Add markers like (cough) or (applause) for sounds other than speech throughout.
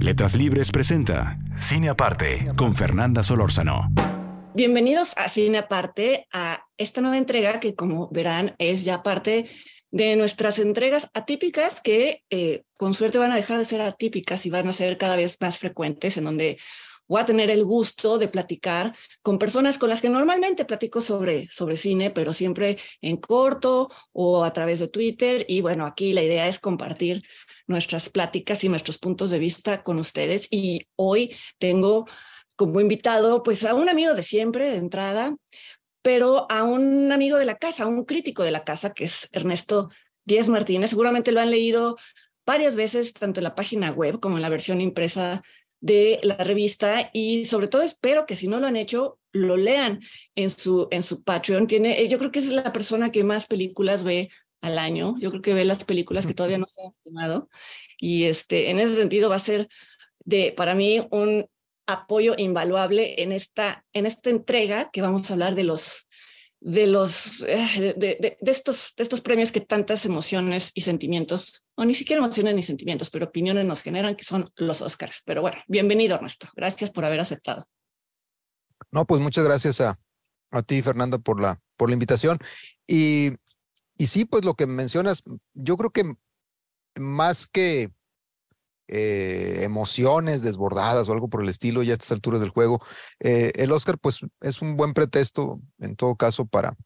Letras Libres presenta Cine Aparte con Fernanda Solórzano. Bienvenidos a Cine Aparte, a esta nueva entrega que como verán es ya parte de nuestras entregas atípicas que eh, con suerte van a dejar de ser atípicas y van a ser cada vez más frecuentes, en donde voy a tener el gusto de platicar con personas con las que normalmente platico sobre, sobre cine, pero siempre en corto o a través de Twitter. Y bueno, aquí la idea es compartir nuestras pláticas y nuestros puntos de vista con ustedes. Y hoy tengo como invitado pues a un amigo de siempre, de entrada, pero a un amigo de la casa, un crítico de la casa, que es Ernesto Díez Martínez. Seguramente lo han leído varias veces, tanto en la página web como en la versión impresa de la revista y sobre todo espero que si no lo han hecho, lo lean en su, en su Patreon. Tiene, yo creo que es la persona que más películas ve al año. Yo creo que ve las películas que todavía no se han filmado. Y este, en ese sentido va a ser de, para mí un apoyo invaluable en esta, en esta entrega que vamos a hablar de los, de los, eh, de, de, de, estos, de estos premios que tantas emociones y sentimientos, o ni siquiera emociones ni sentimientos, pero opiniones nos generan, que son los Oscars. Pero bueno, bienvenido Ernesto. Gracias por haber aceptado. No, pues muchas gracias a, a ti, Fernanda, por la, por la invitación. Y, y sí, pues lo que mencionas, yo creo que más que eh, emociones desbordadas o algo por el estilo ya a estas alturas del juego. Eh, el Oscar pues es un buen pretexto en todo caso para,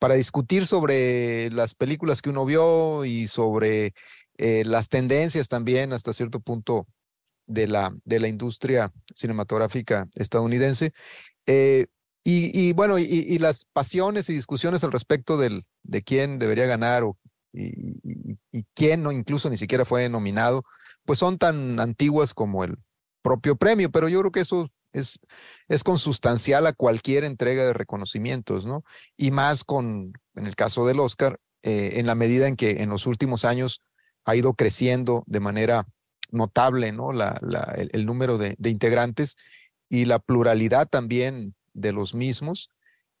para discutir sobre las películas que uno vio y sobre eh, las tendencias también hasta cierto punto de la, de la industria cinematográfica estadounidense. Y, bueno, y, las pasiones y discusiones al respecto del, de quién debería ganar o, y, quién no, incluso ni siquiera fue nominado, pues son tan antiguas como el propio premio, pero yo creo que eso es, es consustancial a cualquier entrega de reconocimientos, ¿no? Y más con, en el caso del Oscar, eh, en la medida en que en los últimos años ha ido creciendo de manera notable, ¿no? La, el, número de, integrantes y la pluralidad también de los mismos,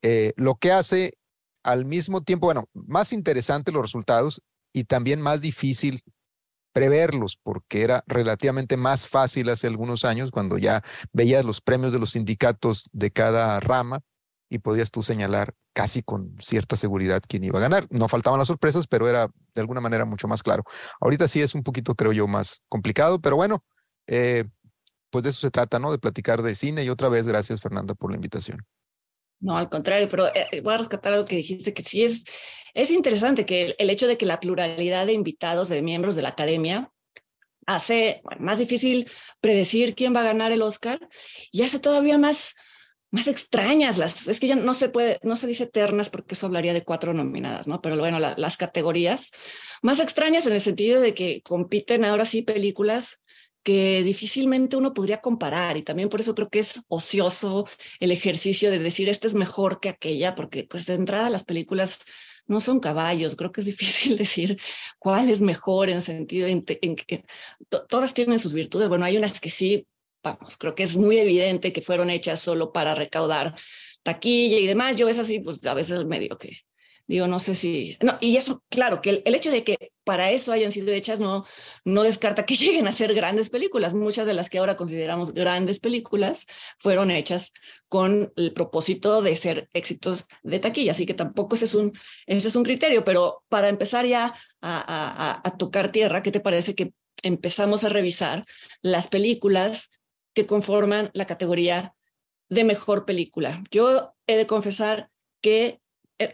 eh, lo que hace al mismo tiempo, bueno, más interesante los resultados y también más difícil preverlos, porque era relativamente más fácil hace algunos años cuando ya veías los premios de los sindicatos de cada rama y podías tú señalar casi con cierta seguridad quién iba a ganar. No faltaban las sorpresas, pero era de alguna manera mucho más claro. Ahorita sí es un poquito, creo yo, más complicado, pero bueno, eh, pues de eso se trata, ¿no? De platicar de cine y otra vez gracias, Fernanda, por la invitación. No, al contrario, pero eh, voy a rescatar algo que dijiste, que sí es, es interesante que el, el, hecho de que la pluralidad de invitados, de miembros de la academia, hace bueno, más difícil predecir quién va a ganar el Oscar y hace todavía más, más extrañas las, es que ya no se puede, no se dice eternas porque eso hablaría de cuatro nominadas, ¿no? Pero bueno, la, las categorías más extrañas en el sentido de que compiten ahora sí películas que difícilmente uno podría comparar y también por eso creo que es ocioso el ejercicio de decir esta es mejor que aquella, porque pues de entrada las películas no son caballos, creo que es difícil (laughs) decir cuál es mejor en sentido en, en todas tienen sus virtudes, bueno, hay unas que sí, vamos, creo que es muy evidente que fueron hechas solo para recaudar taquilla y demás, yo es así, pues a veces medio que digo, no sé si, no, y eso, claro, que el, hecho de que para eso hayan sido hechas no, no descarta que (laughs) lleguen a ser grandes películas. Muchas de las que ahora consideramos grandes películas fueron hechas con el propósito de ser éxitos de taquilla, así que tampoco ese es un, ese es un criterio, pero para empezar ya a, a, a tocar tierra, ¿qué te parece que empezamos a revisar las películas que conforman la categoría de mejor película? Yo he de confesar que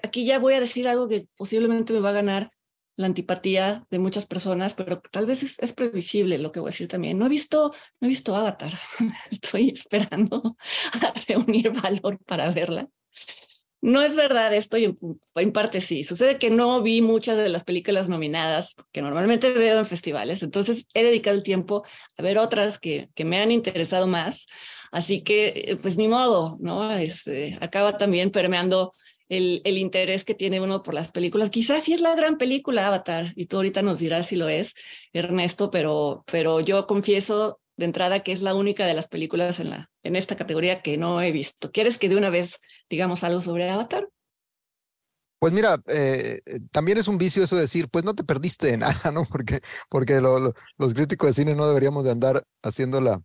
aquí ya voy a decir algo que posiblemente me va a ganar la antipatía de muchas personas, pero tal vez es, es, previsible lo que voy a decir también. No he visto, no he visto Avatar. (laughs) Estoy esperando a reunir valor para verla. No es verdad esto y en, parte sí. Sucede que no vi muchas de las películas nominadas que normalmente veo en festivales, entonces he dedicado el tiempo a ver otras que, que me han interesado más. Así que, eh, pues ni modo, ¿no? Este, acaba también permeando el, interés que tiene uno por las películas. Quizás sí es la gran película Avatar y tú ahorita nos dirás si lo es, Ernesto, pero, pero yo confieso de entrada que es la única de las películas en, la, en esta categoría que no he visto. ¿Quieres que de una vez digamos algo sobre Avatar? Pues mira, eh, también es un vicio eso de decir, pues no te perdiste de nada, ¿no? (laughs) Porque, porque los críticos de cine no deberíamos de andar haciéndola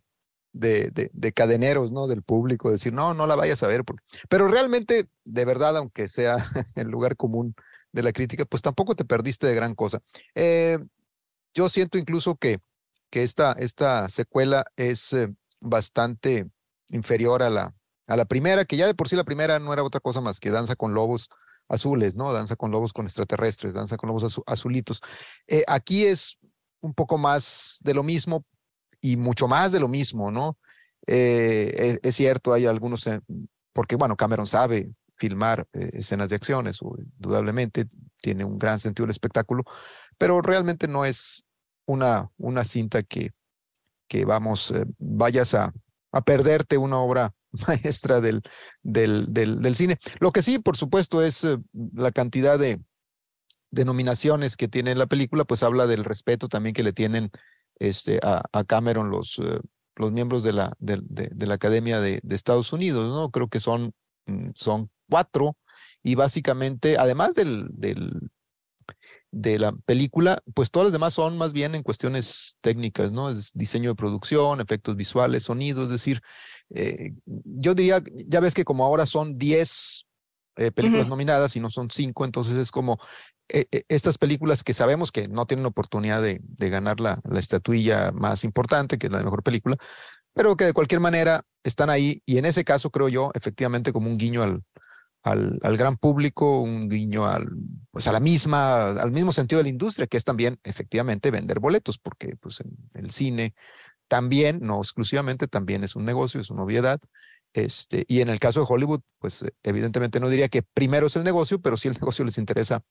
de, de, de, cadeneros, ¿no? Del público, decir, no, no la vayas a ver. Pero realmente, de verdad, aunque sea (laughs) el lugar común de la crítica, pues tampoco te perdiste de gran cosa. Eh, yo siento incluso que que esta, esta secuela es eh, bastante inferior a la, a la primera, que ya de por sí la primera no era otra cosa más que danza con lobos azules, ¿no? Danza con lobos con extraterrestres, danza con lobos azulitos. Eh, aquí es un poco más de lo mismo y mucho más de lo mismo, ¿no? Eh, es, cierto, hay algunos, porque bueno, Cameron sabe filmar escenas de acciones, indudablemente tiene un gran sentido del espectáculo, pero realmente no es una, una cinta que, que vamos, eh, vayas a, a perderte una obra (laughs) maestra del, del, del, cine. Lo que sí, por supuesto, es eh, la cantidad de, de, nominaciones que tiene la película, pues habla del respeto también que le tienen este, a, a Cameron los, eh, los miembros de la, de, de la Academia de, Estados Unidos, ¿no? Creo que son, mm, son cuatro y básicamente, además del, del, de la película, pues todas las demás son más bien en cuestiones técnicas, ¿no? Es diseño de producción, efectos visuales, sonidos, es decir, eh, yo diría, ya ves que como ahora son 10 eh, películas nominadas y no son 5, entonces es como estas películas que sabemos que no tienen oportunidad de, de ganar la, la estatuilla más importante, que es la mejor película, pero que de cualquier manera están ahí y en ese caso creo yo efectivamente como un guiño al, gran público, un guiño al, pues a la misma, al mismo sentido de la industria, que es también efectivamente vender boletos, porque pues en el cine también, no exclusivamente, también es un negocio, es una obviedad. Este, y en el caso de Hollywood, pues evidentemente no diría que primero es el negocio, pero sí el (laughs) negocio les interesa,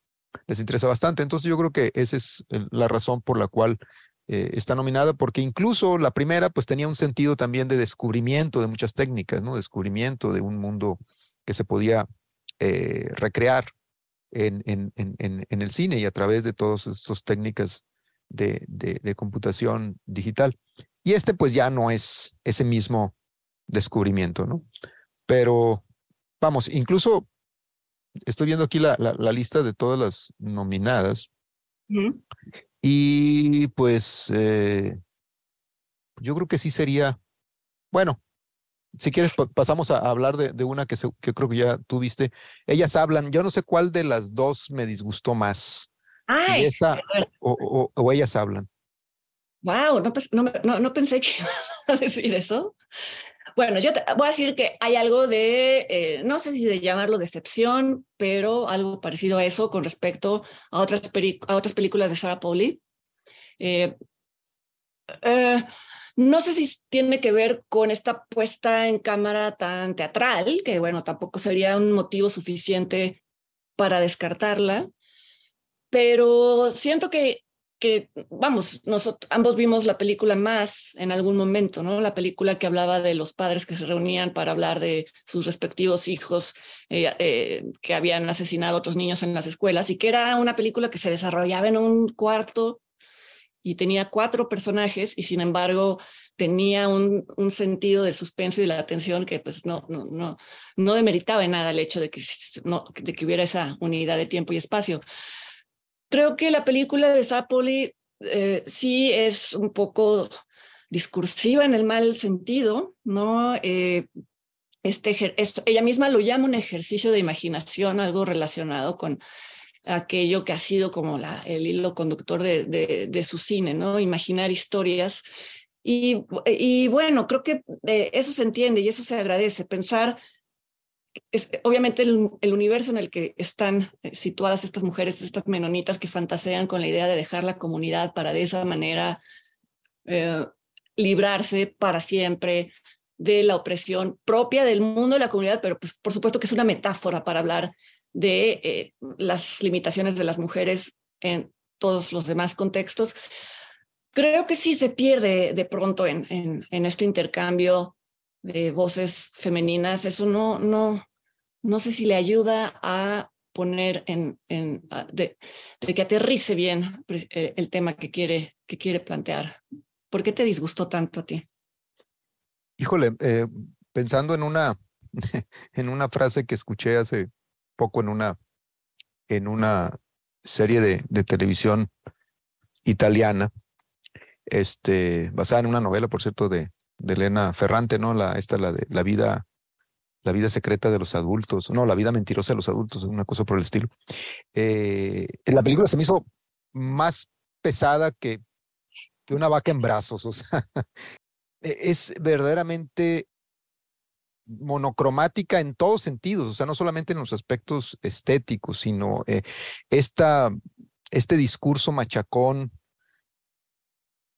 les interesa bastante. Entonces yo creo que esa es la razón por la cual eh, está nominada, porque incluso la primera pues tenía un sentido también de descubrimiento de muchas técnicas, ¿no? Descubrimiento de un mundo que se podía eh, recrear en, en, en, en, el cine y a través de todas estas técnicas de, de, computación digital. Y este pues ya no es ese mismo descubrimiento, ¿no? Pero vamos, incluso estoy viendo aquí la, la, lista de todas las nominadas y pues eh, yo creo que sí sería, bueno, si quieres, pasamos a hablar de, de una que, que, creo que ya tuviste. Ellas hablan, yo no sé cuál de las dos me disgustó más. Ay, esta o, o, ellas hablan. Wow, no, no, no, pensé que (laughs) ibas a decir eso. Bueno, yo voy a decir que hay algo de, eh, no sé si de llamarlo decepción, pero algo parecido a eso con respecto a otras, a otras películas de Sarah Pauli. Eh, eh, no sé si tiene que ver con esta puesta en cámara tan teatral, que bueno, tampoco sería un motivo suficiente para descartarla, pero siento que, que vamos, nosotros ambos vimos la película más en algún momento, ¿no? La película que hablaba de los padres que se reunían para hablar de sus respectivos hijos eh, eh, que habían asesinado a otros niños en las escuelas y que era una película que se desarrollaba en un cuarto y tenía cuatro personajes y sin embargo tenía un, un, sentido de suspenso y de la atención que pues no, no, no, no demeritaba en nada el hecho de que, no, de que hubiera esa unidad de tiempo y espacio. Creo que la película de Zapoli eh, sí es un poco discursiva en el mal sentido, ¿no? Eh, este, ella misma lo llama un ejercicio de imaginación, algo relacionado con aquello que ha sido como la, el hilo conductor de, de, su cine, ¿no? Imaginar historias. Y, y bueno, creo que eh, eso se entiende y eso se agradece. Pensar, es, obviamente, el, universo en el que están eh, situadas estas mujeres, estas menonitas que fantasean con la idea de dejar la comunidad para de esa manera eh, librarse para siempre de la opresión propia del mundo de la comunidad, pero pues, por supuesto que es una metáfora para hablar de eh, las limitaciones de las mujeres en todos los demás contextos. Creo que sí se pierde de pronto en, en, en este intercambio de voces femeninas. Eso no, no, no sé si le ayuda a poner en, de, que aterrice bien eh, el tema que quiere, que quiere plantear. ¿Por qué te disgustó tanto a ti? Híjole, eh, pensando en una, (laughs) en una frase que escuché hace poco en una, en una serie de, de televisión italiana, este, basada en una novela, por cierto, de, de Elena Ferrante, ¿no? Esta, la de la vida, la vida secreta de los adultos, no, la vida mentirosa de los adultos, una cosa por el estilo. Eh, la película se me hizo más pesada que, que una vaca en brazos, o sea, (laughs) e-, es verdaderamente monocromática en todos sentidos, o sea, no solamente en los aspectos estéticos, sino eh, esta, este discurso machacón,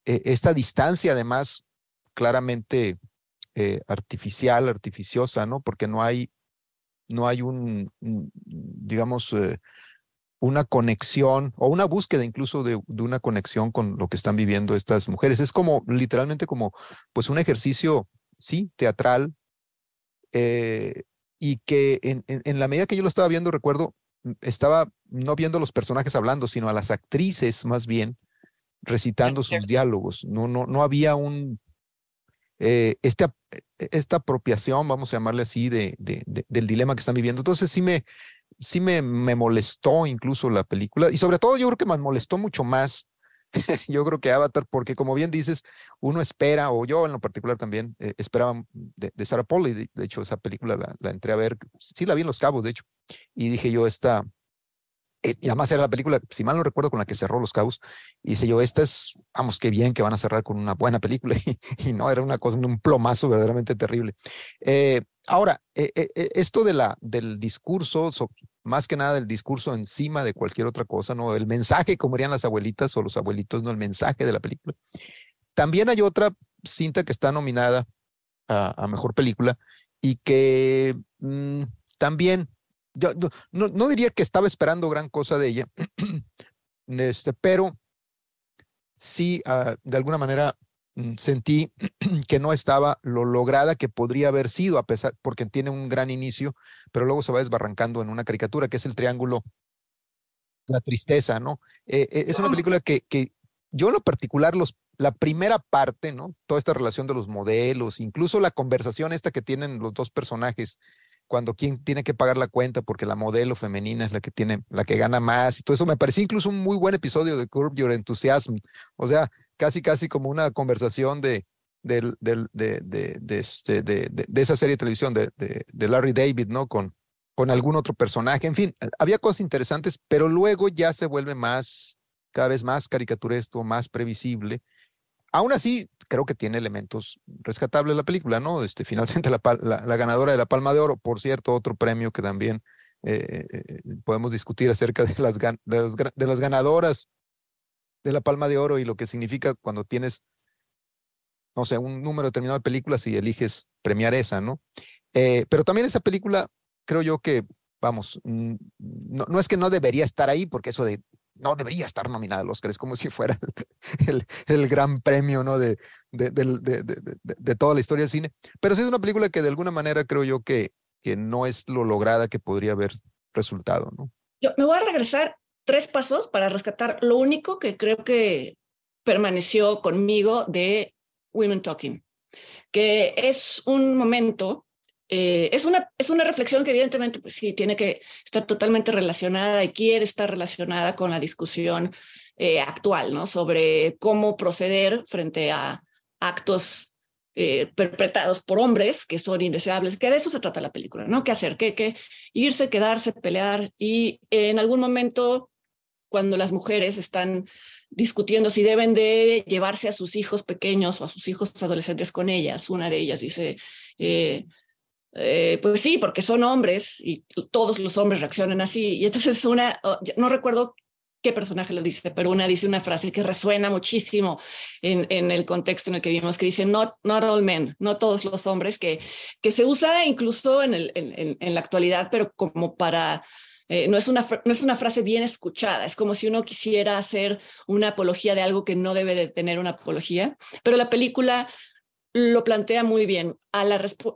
eh, esta distancia además claramente eh, artificial, artificiosa, ¿no? Porque no hay, no hay un, digamos, eh, una conexión o una búsqueda incluso de, de, una conexión con lo que están viviendo estas mujeres. Es como literalmente como pues un ejercicio, sí, teatral, eh, y que en, en, en, la medida que yo lo estaba viendo, recuerdo, mm, estaba no viendo los personajes hablando, sino a las actrices más bien recitando sus diálogos. No, no, no había un, eh, este, esta apropiación, vamos a llamarle así, de, de, de, del dilema que están viviendo. Entonces sí me, sí me, me molestó incluso la película y sobre todo yo creo que me molestó mucho más (laughs) yo creo que Avatar, porque como bien dices, uno espera, o yo en lo particular también, eh, esperaba de, de, Sarah Paul, y de, de hecho esa película la, la, entré a ver, sí la vi en Los Cabos, de hecho, y dije yo, esta, eh, y además era la película, si mal no recuerdo, con la que cerró Los Cabos, y dice yo, esta es, vamos, qué bien que van a cerrar con una buena película, (laughs) y, no, era una cosa, un plomazo verdaderamente terrible. Eh, ahora, eh, esto de la, del discurso, so, más que nada el discurso encima de cualquier otra cosa, ¿no? El mensaje, como dirían las abuelitas o los abuelitos, ¿no? El mensaje de la película. También hay otra cinta que está nominada a, mejor película y que mmm, también, yo no, no, diría que estaba esperando gran cosa de ella, (clears throat) este, pero sí, uh, de alguna manera mm, sentí (clears throat) que no estaba lo lograda que podría haber sido, a pesar, porque tiene un gran inicio, pero luego se va desbarrancando en una caricatura que es el triángulo, la tristeza, ¿no? Eh, eh, es una película que, que yo en lo particular, los, la primera parte, ¿no? Toda esta relación de los modelos, incluso la conversación esta que tienen los dos personajes, cuando quien tiene que pagar la cuenta porque la modelo femenina es la que tiene, la que gana más y todo eso, me pareció incluso un muy buen episodio de Curb Your Enthusiasm. O sea, casi, casi como una conversación de, este, de, de, de esa serie de televisión de Larry David, ¿no? Con, con algún otro personaje. En fin, había cosas interesantes, pero luego ya se vuelve más, cada vez más caricaturesco, más previsible. Aún así, creo que tiene elementos rescatables la película, ¿no? Este, (laughs) finalmente la, la, ganadora de la Palma de Oro, por cierto, otro premio que también eh, eh, podemos discutir acerca de las, ganadoras de la Palma de Oro y lo que significa cuando tienes, no sé, un número determinado de películas y eliges premiar esa, ¿no? Eh, pero también esa película, creo yo que, vamos, no, no, es que no debería estar ahí, porque eso de no debería estar nominada al Oscar, es como si fuera el, (laughs) el, el gran premio, ¿no? De, de, de, de, toda la historia del cine. Pero sí es una película que de alguna manera creo yo que, que no es lo lograda que podría haber resultado, ¿no? Yo me voy a regresar tres pasos para rescatar lo único que creo que permaneció conmigo de Women Talking, que es un momento, eh, es, una, es una reflexión que evidentemente pues sí tiene que estar totalmente relacionada y quiere estar relacionada con la discusión eh, actual, ¿no? Sobre cómo proceder frente a actos eh, perpetrados por hombres que son indeseables, que de eso se trata la película, ¿no? ¿Qué hacer? ¿Qué, qué irse, quedarse, pelear? Y en algún momento cuando las mujeres están discutiendo si deben de llevarse a sus hijos pequeños o a sus hijos adolescentes con ellas. Una de ellas dice, eh, pues sí, porque son hombres y todos los hombres reaccionan así. Y entonces una, oh, no recuerdo qué personaje lo dice, pero una dice una frase que resuena muchísimo en, en el contexto en el que vivimos, que dice, not, not all men, no todos los hombres, que, que se usa incluso en, el, en, en la actualidad, pero como para... Eh, no, es una, no es una frase bien escuchada, es como si uno quisiera hacer una apología de algo que no debe de tener una apología, pero la película lo plantea muy bien.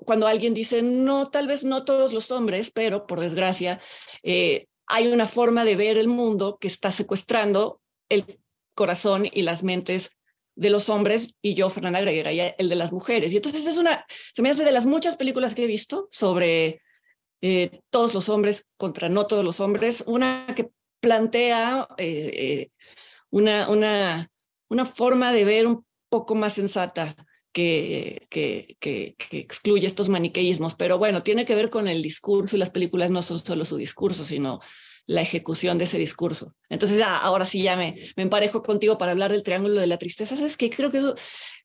Cuando alguien dice, no, tal vez no todos los hombres, pero por desgracia, eh, hay una forma de ver el mundo que está secuestrando el corazón y las mentes de los hombres y yo, Fernanda, agregaría el de las mujeres. Y entonces es una, se me hace de las muchas películas que he visto sobre eh, todos los hombres contra no todos los hombres, una que plantea eh, una, una, una forma de ver un poco más sensata que, que, que, excluye estos maniqueísmos, pero bueno, tiene que ver con el discurso y las películas no son solo su discurso, sino la ejecución de ese discurso. Entonces, ahora sí ya me, me emparejo contigo para hablar del triángulo de la tristeza. ¿Sabes qué? Creo que eso,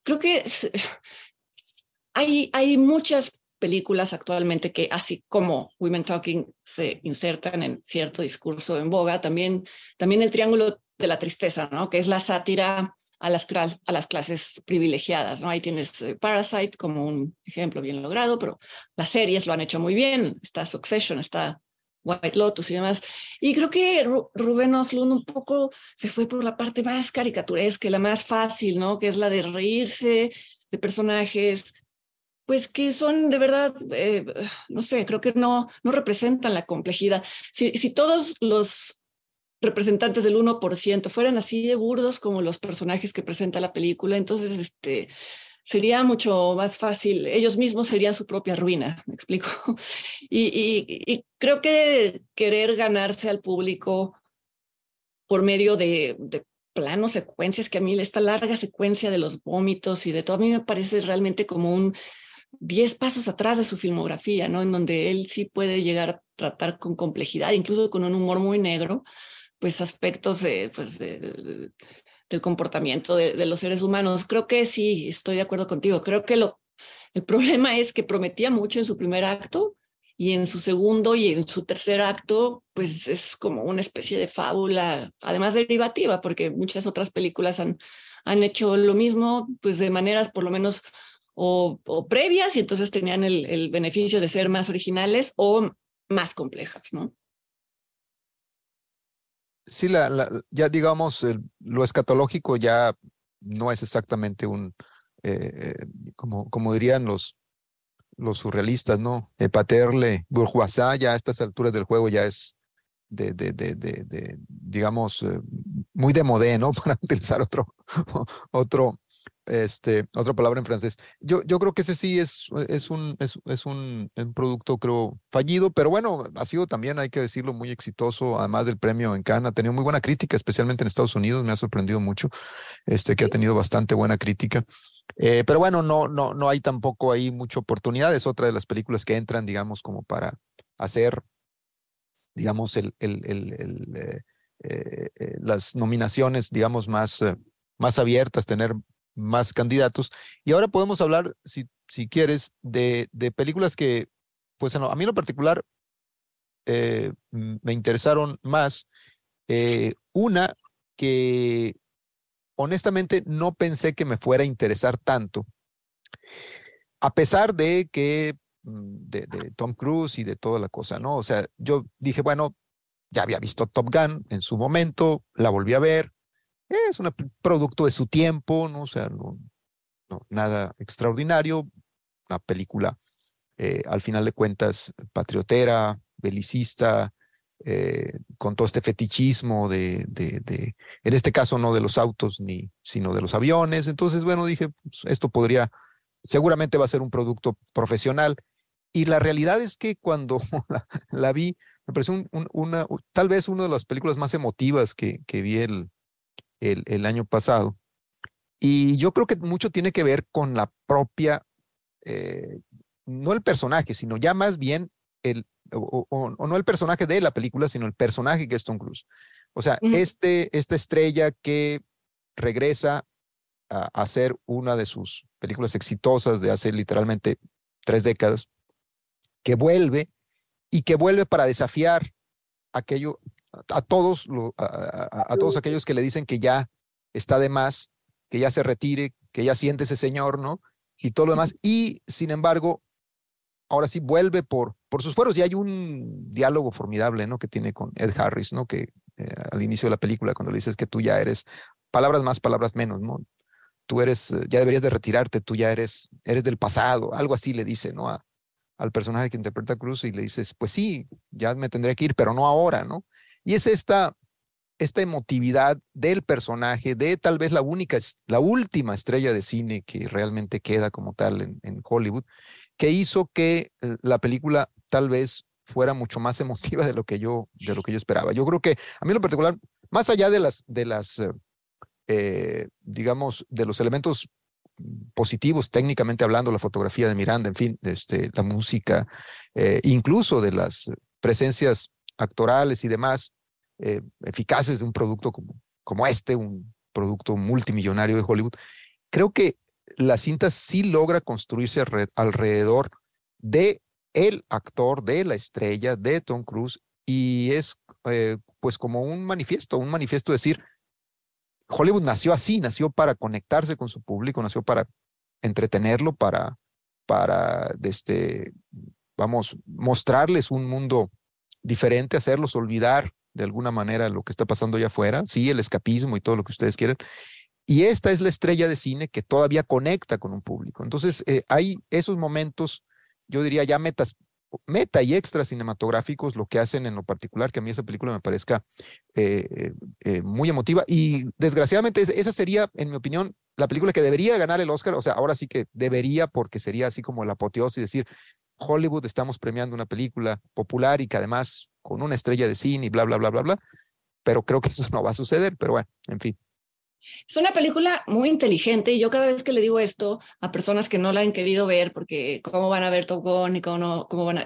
creo que (sighs) hay, hay muchas películas actualmente que, así como Women Talking, se insertan en cierto discurso en boga, también, también el triángulo de la tristeza, ¿no? Que es la sátira a las, a las clases privilegiadas. ¿no? Ahí tienes eh, Parasite como un ejemplo bien logrado, pero las series lo han hecho muy bien. Está Succession, está White Lotus y demás. Y creo que Rubén Oslund un poco se fue por la parte más caricaturesca, la más fácil, ¿no? Que es la de reírse de personajes, pues que son de verdad, eh, no sé, creo que no, no representan la complejidad. Si, si todos los representantes del 1% fueran así de burdos como los personajes que presenta la película, entonces este, sería mucho más fácil, ellos mismos serían su propia ruina, (laughs) me explico. Y, creo que querer ganarse al público por medio de, de planos, secuencias, que a mí esta larga secuencia de los vómitos y de todo, a mí me parece realmente como un 10 pasos atrás de su filmografía, ¿no? En donde él sí puede llegar a tratar con complejidad, incluso con un humor muy negro, pues aspectos de, pues, del comportamiento de, los seres humanos. Creo que sí, estoy de acuerdo contigo. Creo que lo, el (laughs) problema es que prometía mucho en su primer acto y en su segundo y en su tercer acto, pues es como una especie de fábula, además derivativa, porque muchas otras películas han, han hecho lo mismo, pues de maneras por lo menos o, previas y entonces tenían el beneficio de ser más originales o más complejas, ¿no? Sí, la, ya digamos, lo escatológico ya no es exactamente un, eh, como, como dirían los, los surrealistas, ¿no? Paterle, bourgeoisie, ya a estas alturas del juego ya es de, de, de, de digamos, eh, muy de modé, ¿no? (laughs) Para utilizar otro, otro, este, otra palabra en francés. Yo, yo creo que ese sí es, es, un, es, es un, un, producto, creo, fallido, pero bueno, ha sido también, hay que decirlo, muy exitoso, además del premio en Cannes, ha tenido muy buena crítica, especialmente en Estados Unidos, me ha sorprendido mucho, este, que ha tenido bastante buena crítica. Eh, pero bueno, no, no, no hay tampoco ahí mucha oportunidad, es otra de las películas que entran, digamos, como para hacer, digamos, el, el, el, eh, eh, las nominaciones, digamos, más, más abiertas, tener más candidatos. Y ahora podemos hablar, si, si quieres, de, de películas que, pues a mí en lo particular, eh, me interesaron más. Eh, una que honestamente no pensé que me fuera a interesar tanto, a pesar de que mm, de, de, Tom Cruise y de toda la cosa, ¿no? O sea, yo dije, bueno, ya había visto Top Gun en su momento, la volví a ver, es un producto de su tiempo, ¿no? O sea, no, nada extraordinario. Una película, eh, al final de cuentas, patriotera, belicista, eh, con todo este fetichismo de, de, de, en este caso no de los autos, ni, sino de los aviones. Entonces, bueno, dije, pues, esto podría, seguramente va a ser un producto profesional. Y la realidad es que cuando (laughs) la, vi, me pareció una, tal vez una de las películas más emotivas que, que vi el, el, año pasado. Y yo creo que mucho tiene que ver con la propia, eh, no el personaje, sino ya más bien el, o, no el personaje de la película, sino el personaje que es Tom Cruise. O sea, este, esta estrella que regresa a hacer una de sus películas exitosas de hace literalmente tres décadas, que vuelve y que vuelve para desafiar aquello a, todos, a, todos aquellos que le dicen que ya está de más, que ya se retire, que ya siente ese señor, ¿no? Y todo lo demás. Y sin embargo, ahora sí vuelve por, por sus fueros. Y hay un diálogo formidable, ¿no? Que tiene con Ed Harris, ¿no? Que eh, al inicio de la película, cuando le dices que tú ya eres palabras más, palabras menos, ¿no? Tú eres, eh, ya deberías de retirarte, tú ya eres, eres del pasado, algo así le dice, ¿no? A, al personaje que interpreta Cruz y le dices, pues sí, ya me tendré que ir, pero no ahora, ¿no? Y es esta, esta emotividad del personaje, de tal vez la única, la última estrella de cine que realmente queda como tal en, en Hollywood, que hizo que eh, la película tal vez fuera mucho más emotiva de lo que yo, de lo que yo esperaba. Yo creo que a mí en lo particular, más allá de las, de las eh, eh, digamos, de los elementos positivos técnicamente hablando, la fotografía de Miranda, en fin, este, la música, incluso de las presencias actorales y demás eficaces de un producto como, como este, un producto multimillonario de Hollywood, creo que la cinta sí logra construirse alrededor de el actor, de la estrella, de Tom Cruise, y es eh, pues como un manifiesto, un manifiesto de decir, Hollywood nació así, nació para conectarse con su público, nació para entretenerlo, para, para este, vamos, mostrarles un mundo diferente, hacerlos olvidar de alguna manera lo que está pasando allá afuera, sí, el escapismo y todo lo que ustedes quieran, y esta es la estrella de cine que todavía conecta con un público. Entonces, eh, hay esos momentos, yo diría ya metas, meta y extra cinematográficos, lo que hacen en lo particular, que a mí esa película me parezca eh, eh, muy emotiva. Y desgraciadamente, esa sería, en mi opinión, la película que debería ganar el Oscar. O sea, ahora sí que debería, porque sería así como la apoteosis, decir, Hollywood estamos premiando una película popular y que además con una estrella de cine y bla, bla, bla, bla, bla. Pero creo que (laughs) eso no va a suceder. Pero bueno, en fin. Es una película muy inteligente y yo cada vez que le digo esto a personas que no la han querido ver, porque cómo van a ver Top Gun y cómo, no, cómo van a...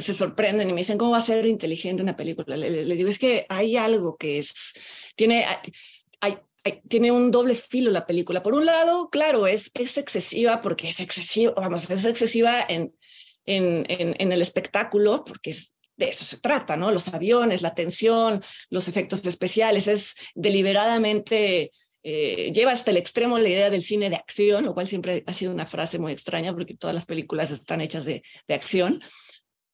se sorprenden y me dicen, ¿cómo va a ser inteligente una película? Le, digo, es que hay algo que es... Tiene, hay, tiene un doble filo la película. Por un lado, claro, es, es excesiva porque es excesiva, vamos, es excesiva en, en, en, en el espectáculo, porque es de eso se trata, ¿no? Los aviones, la tensión, los efectos especiales, es deliberadamente, eh, lleva hasta el extremo la idea del cine de acción, lo cual siempre ha sido una frase muy extraña porque todas las películas están hechas de, de acción,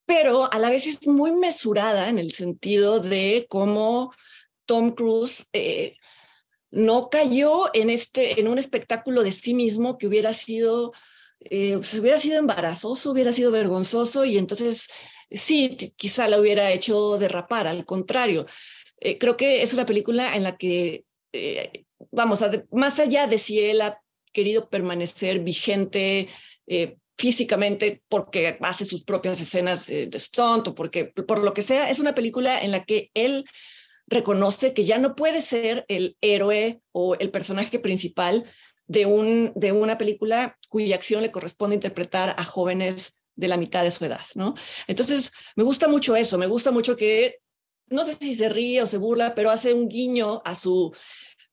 pero a la vez es muy mesurada en el sentido de cómo Tom Cruise eh, no cayó en, este, en un espectáculo de sí mismo que hubiera sido... Eh, pues, hubiera sido embarazoso, hubiera sido vergonzoso y entonces sí, quizá la hubiera hecho derrapar, al contrario. Eh, creo que es una película en la que, eh, vamos, más allá de si él ha querido permanecer vigente eh, físicamente porque hace sus propias escenas de stunt o porque, por lo que sea, es una película en la que él reconoce que ya no puede ser el héroe o el personaje principal de, un, de una película cuya acción le corresponde interpretar a jóvenes de la mitad de su edad, ¿no? Entonces, me gusta mucho eso, me gusta mucho que, no sé si se ríe o se burla, pero hace un guiño a su,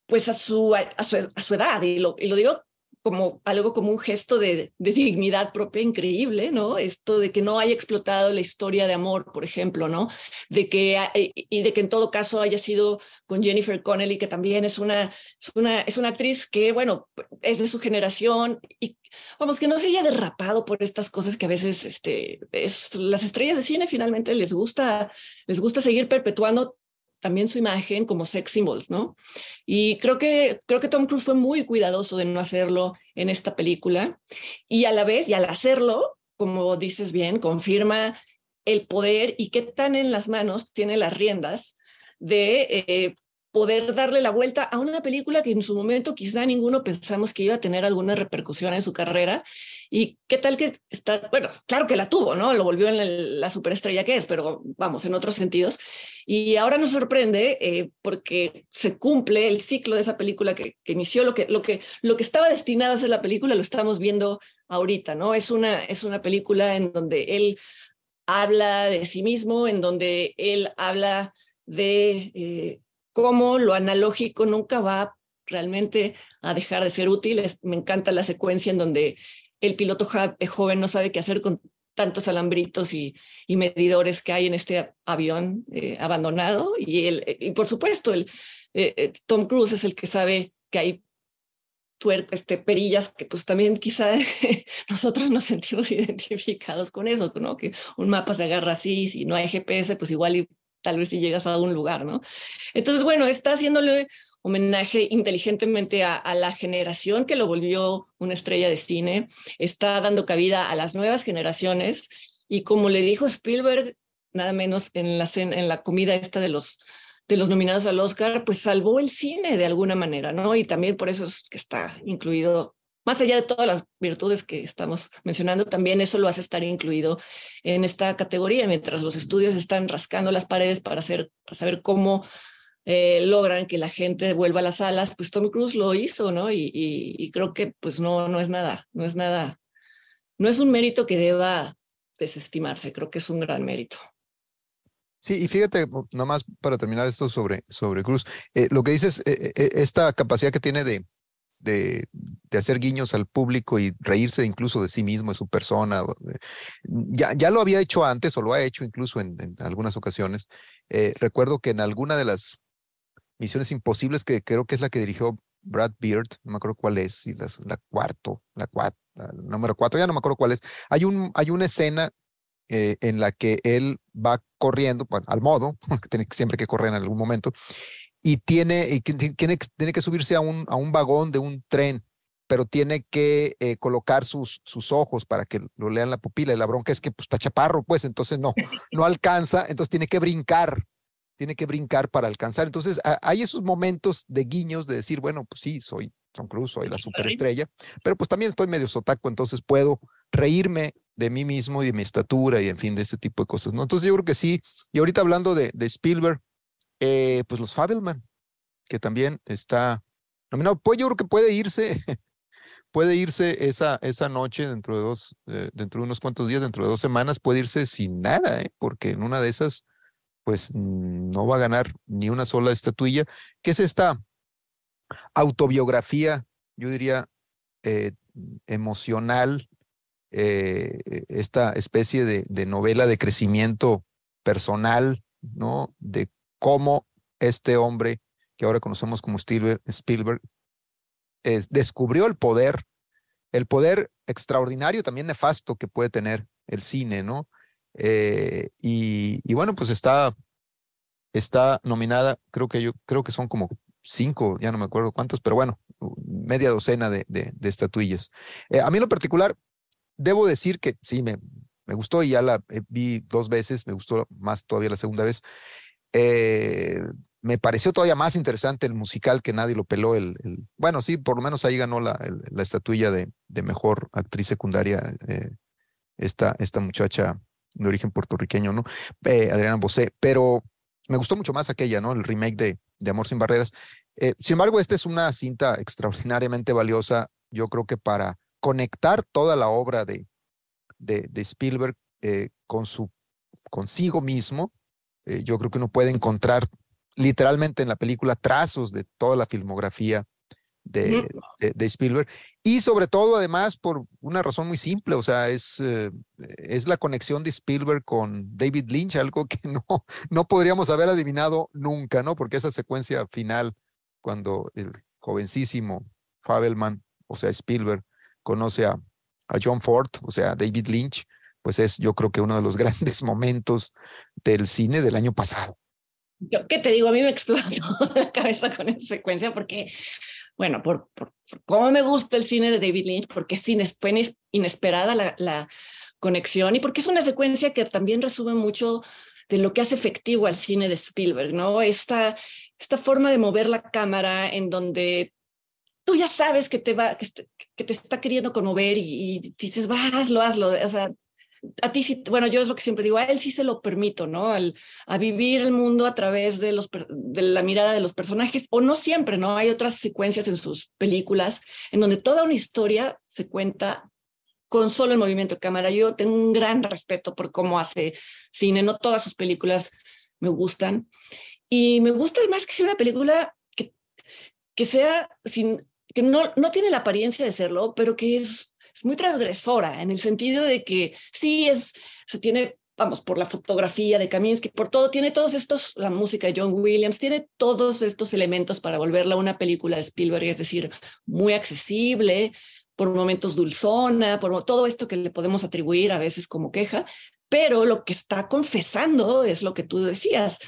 pues a su, a su, a su edad, y lo, y lo digo como algo como un gesto de, dignidad propia increíble, ¿no? Esto de que no haya explotado la historia de amor, por ejemplo, ¿no? De que, y de que en todo caso haya sido con Jennifer Connelly, que también es una, es una, es una actriz que, bueno, es de su generación y vamos, que no se haya derrapado por estas cosas que a veces este, es, las estrellas de cine finalmente les gusta, les gusta seguir perpetuando también su imagen como sex symbols, ¿no? Y creo que, creo que Tom Cruise fue muy cuidadoso de no hacerlo en esta película y a la vez, y al hacerlo, como dices bien, confirma el poder y qué tan en las manos tiene las riendas de eh, poder darle la vuelta a una película que en su momento quizá ninguno pensamos que iba a tener alguna repercusión en su carrera. Y qué tal que está, bueno, claro que la tuvo, ¿no? Lo volvió en la superestrella que es, pero vamos, en otros sentidos. Y ahora nos sorprende eh, porque se cumple el ciclo de esa película que, que, inició, lo que, lo, que, lo que estaba destinado a ser la película lo estamos viendo ahorita, ¿no? Es una, es una película en donde él habla de sí mismo, en donde él habla de... Eh, cómo lo analógico nunca va realmente a dejar de ser útil. me encanta la secuencia en donde el piloto joven no sabe qué hacer con tantos alambritos y, medidores que hay en este avión eh, abandonado. Y, el, y por supuesto, el, eh, Tom Cruise es el que sabe que hay este, perillas que pues también quizá (laughs) nosotros nos sentimos (laughs) identificados con eso, ¿no? Que un mapa se agarra así, si no hay GPS, pues igual y tal vez si llegas a algún lugar, ¿no? Entonces, bueno, está haciéndole homenaje inteligentemente a, la generación que lo volvió una estrella de cine, está dando cabida a las nuevas generaciones y como le dijo Spielberg, nada menos en la, en la comida esta de los de los nominados al Oscar, pues salvó el cine de alguna manera, ¿no? Y también por eso es que está incluido, más allá de todas las virtudes que estamos mencionando, también eso lo hace estar incluido en esta categoría, mientras los estudios están rascando las paredes para, hacer, para saber cómo eh, logran que la gente vuelva a las salas, pues Tom Cruise lo hizo, ¿no? Y, creo que pues no, no es nada, no es nada, no es un mérito que deba desestimarse, creo que es un gran mérito. Sí, y fíjate, nomás para terminar esto sobre, sobre Cruz, eh, lo que dices, eh, esta capacidad que tiene de, de, hacer guiños al público y reírse incluso de sí mismo, de su persona, ya, ya lo había hecho antes o lo ha hecho incluso en algunas ocasiones. recuerdo que en alguna de las misiones imposibles, que creo que es la que dirigió Brad Beard, no me acuerdo cuál es, y las, la cuarto, la cuatro, número cuatro, ya no me acuerdo cuál es. Hay, un, hay una escena eh, en la que él va corriendo, bueno, al modo, (laughs) tiene siempre que correr en algún momento, y tiene, y tiene, tiene que subirse a un, a un vagón de un tren, pero tiene que eh, colocar sus, sus ojos para que lo lean la pupila. Y la bronca es que pues, está chaparro, pues entonces no, no alcanza, entonces tiene que brincar, tiene que brincar para alcanzar. Entonces hay esos momentos de guiños de decir, bueno, pues sí, soy Tom Cruise, soy la superestrella, pero pues también estoy medio sotaco, entonces puedo reírme de mí mismo y de mi estatura y en fin, de este tipo de cosas, ¿no? Entonces yo creo que sí, y ahorita hablando de, de Spielberg, eh, pues los Fabelman, que también está nominado, pues yo creo que puede irse, (laughs) puede irse esa, esa noche dentro de dos, eh, dentro de unos cuantos días, dentro de dos semanas, puede irse sin nada, ¿eh? porque en una de esas, pues no va a ganar ni una sola estatuilla, que es esta autobiografía, yo diría, eh, emocional, eh, esta especie de, novela de crecimiento personal, ¿no? De cómo este hombre, que ahora conocemos como Spielberg, Spielberg es, descubrió el poder, el poder extraordinario, también nefasto que puede tener el cine, ¿no? Eh, y, bueno, pues está, está nominada, creo que yo, creo que son como cinco, ya no me acuerdo cuántos, pero bueno, media docena de, de, estatuillas. Eh, a mí en lo particular, debo decir que sí, me, me gustó y ya la eh, vi dos veces, me gustó más todavía la segunda vez. Me pareció todavía más interesante el musical que nadie lo peló. El, bueno, sí, por lo menos ahí ganó la, la estatuilla de, de, mejor actriz secundaria esta, esta muchacha de origen puertorriqueño, ¿no? Eh, Adriana Bosé, pero me gustó mucho más aquella, ¿no? El remake de, de Amor sin Barreras. Eh, sin embargo, esta es una cinta extraordinariamente valiosa, yo creo que para conectar toda la obra de, de, de Spielberg eh, con su, consigo mismo. Yo creo que uno puede encontrar literalmente en la película trazos de toda la filmografía de, de, de, Spielberg y sobre todo además por una razón muy simple, o sea, es, eh, es la conexión de Spielberg con David Lynch, algo que (laughs) no, no podríamos haber adivinado nunca, ¿no? Porque esa secuencia final, cuando el jovencísimo Fabelman, o sea, Spielberg, conoce a, a John Ford, o sea, David Lynch, pues es yo creo que uno de los (laughs) grandes momentos del cine del año pasado. Yo, ¿Qué te digo? A mí me explotó (laughs) la cabeza con esa secuencia porque, bueno, por, por, cómo me gusta el cine de David Lynch, porque es ines, fue inesperada la, la conexión y porque es una secuencia que también resume mucho de lo que hace efectivo al cine de Spielberg, ¿no? Esta, esta forma de mover la cámara en donde tú ya sabes que te va, que, te, que te está queriendo conmover y, y, dices, va, hazlo, hazlo. O sea, a ti sí, bueno, yo es lo que siempre digo, a él sí se lo permito, ¿no? Al, a vivir el mundo a través de, los, de la mirada de los personajes, o no siempre, ¿no? Hay otras secuencias en sus películas en donde toda una historia se cuenta con solo el movimiento de cámara. Yo tengo un gran respeto por cómo hace cine, no todas sus películas me gustan. Y me gusta además que sea una película que, que sea sin, que no, no tiene la apariencia de serlo, pero que es, es muy transgresora en el sentido de que sí es, se tiene vamos, por la fotografía de Kaminsky, por todo, tiene todos estos, la música de John Williams, tiene todos estos elementos para volverla una película de Spielberg, es decir, muy accesible, por momentos dulzona, por todo esto que le podemos atribuir a veces como queja, pero lo que está confesando es lo que tú decías.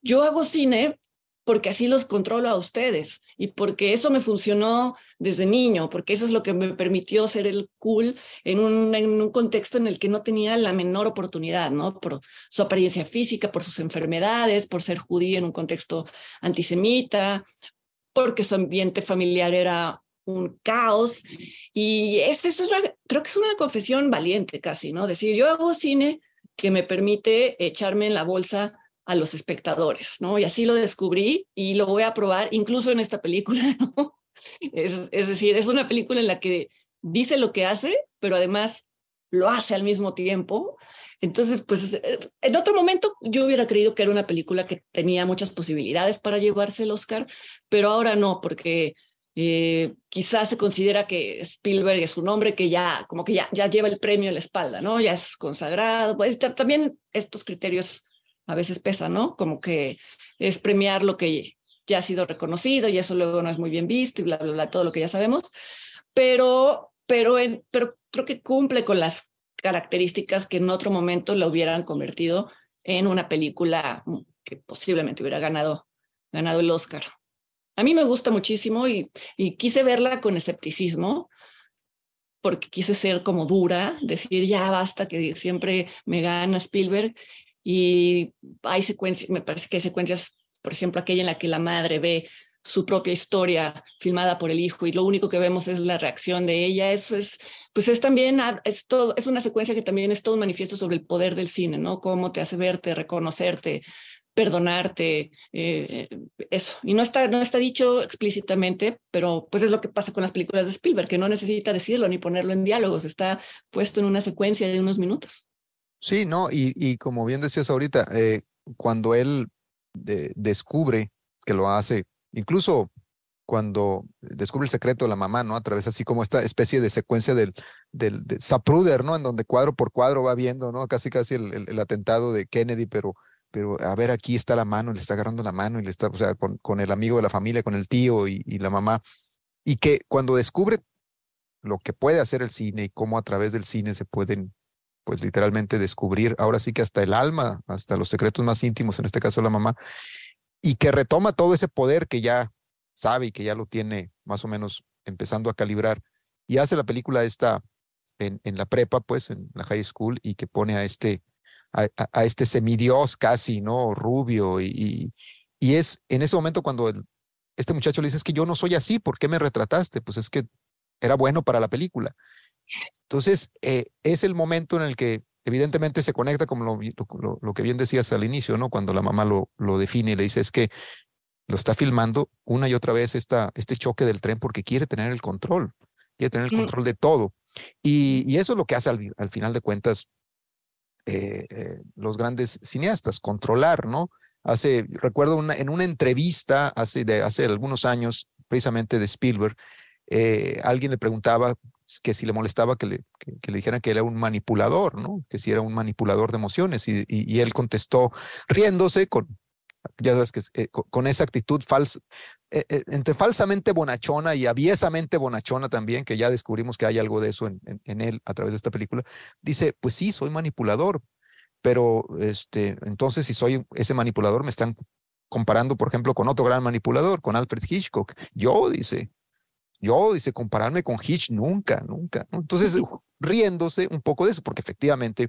Yo hago cine porque así los controlo a ustedes y porque eso me funcionó desde niño, porque eso es lo que me permitió ser el cool en un, contexto en el que no tenía la menor oportunidad, ¿no? Por su apariencia física, por sus enfermedades, por ser judía en un contexto antisemita, porque su ambiente familiar era un caos. Y es, eso es creo que es una confesión valiente casi, ¿no? Decir, yo hago cine que me permite echarme en la bolsa a los espectadores, ¿no? Y así lo descubrí y lo voy a probar incluso en esta película, (laughs) ¿no? Es, decir, es una película en la que dice lo que hace, pero además lo hace al mismo tiempo. Entonces, pues eh, en otro momento yo hubiera creído que era una película que tenía muchas posibilidades para llevarse el Oscar, pero ahora no, porque eh, quizás se considera que Spielberg es un hombre que ya, como que ya, ya lleva el premio en la espalda, ¿no? Ya es consagrado. Pues también estos criterios a veces pesa, ¿no? Como que es premiar lo que ya ha sido reconocido y eso luego no es muy bien visto y bla, bla, bla, todo lo que ya sabemos, pero, pero, pero creo que cumple con las características que en otro momento lo hubieran convertido en una película que posiblemente hubiera ganado, ganado el Oscar. A mí me gusta muchísimo y, y quise verla con escepticismo, porque quise ser como dura, decir ya basta que siempre me gana Spielberg y hay secuencias, me parece que hay secuencias, por ejemplo, aquella en la que la madre ve su propia historia filmada por el hijo y lo único que vemos es la reacción de ella. Eso es, pues es también, es todo, es una secuencia que también es todo un manifiesto sobre el poder del cine, ¿no? Cómo te hace verte, reconocerte, perdonarte, eh, eso. Y no está, no está dicho explícitamente, pero pues es lo que pasa con las películas de Spielberg, que no necesita decirlo ni ponerlo en diálogos, está puesto en una secuencia de unos minutos. Sí, no, y, y como bien decías ahorita, eh, cuando él descubre que lo hace, incluso cuando descubre el secreto de la mamá, ¿no? A través así como esta especie de secuencia del, del de Zapruder, ¿no? En donde cuadro por cuadro va viendo, ¿no? Casi casi el, el, atentado de Kennedy, pero, pero a ver, aquí está la mano, le está agarrando la mano y le está, o sea, con, con el amigo de la familia, con el tío y, y la mamá. Y que cuando descubre lo que puede hacer el cine y cómo a través del cine se pueden pues literalmente descubrir ahora sí que hasta el alma, hasta los secretos más íntimos, en este caso la mamá, y que retoma todo ese poder que ya sabe y que ya lo tiene más o menos empezando a calibrar, y hace la película esta en, en la prepa, pues en la high school, y que pone a este, a, este semidios casi, ¿no? Rubio, y, y, es en ese momento cuando este muchacho le dice, es que yo no soy así, ¿por qué me retrataste? Pues es que era bueno para la película. Entonces, eh, es el momento en el que evidentemente se conecta como lo, lo, lo, que bien decías al inicio, ¿no? Cuando la mamá lo, lo define y le dice, es que lo está filmando una y otra vez esta, este choque del tren porque quiere tener el control, quiere tener el control de todo. Y, y eso es lo que hace al, al final de cuentas eh, eh, los grandes cineastas, controlar, ¿no? Hace, recuerdo una, en una entrevista hace, de, hace algunos años, precisamente de Spielberg, eh, alguien le preguntaba que si le molestaba que le, que, que le dijeran que era un manipulador, ¿no? Que si era un manipulador de emociones. Y, y, él contestó riéndose con, ya sabes que eh, con, esa actitud falsa, eh, eh, entre falsamente bonachona y aviesamente bonachona también, que ya descubrimos que hay algo de eso en, en, en, él a través de esta película, dice, pues sí, soy manipulador, pero este, entonces si soy ese manipulador, me están comparando, por ejemplo, con otro gran manipulador, con Alfred Hitchcock. Yo, dice, yo, dice, compararme con Hitch nunca, nunca. ¿no? Entonces, riéndose un poco de eso, porque efectivamente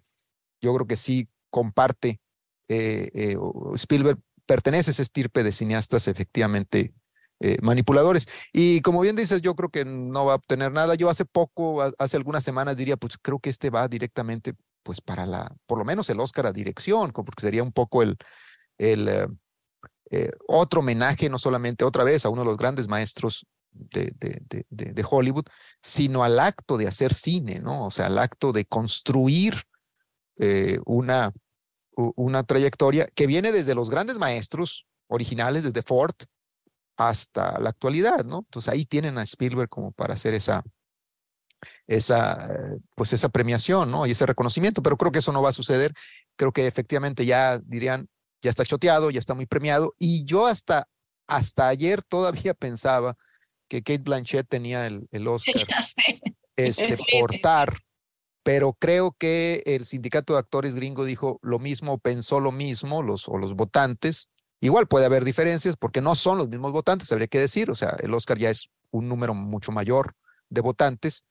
yo creo que sí comparte, eh, eh, Spielberg pertenece a ese estirpe de cineastas efectivamente eh, manipuladores. Y como bien dices, yo creo que no va a obtener nada. Yo hace poco, hace algunas semanas diría, pues creo que este va directamente, pues para la, por lo menos el Oscar a dirección, porque sería un poco el, el eh, otro homenaje, no solamente otra vez a uno de los grandes maestros de, de, de, Hollywood, sino al acto de hacer cine, ¿no? O sea, al acto de construir eh, una, una trayectoria que viene desde los grandes maestros originales, desde Ford hasta la actualidad, ¿no? Entonces ahí tienen a Spielberg como para hacer esa, esa, pues esa premiación, ¿no? Y ese reconocimiento, pero creo que eso no va a suceder. Creo que efectivamente ya dirían, ya está choteado, ya está muy premiado. Y yo hasta, hasta ayer todavía (laughs) pensaba que Kate Blanchett tenía el, el (laughs) Oscar este, por Tar, pero creo que el sindicato de actores gringo dijo lo mismo, pensó lo mismo, los, o los votantes. Igual puede haber diferencias porque no son los mismos votantes, habría que decir, o sea, el Oscar ya es un número mucho mayor de votantes,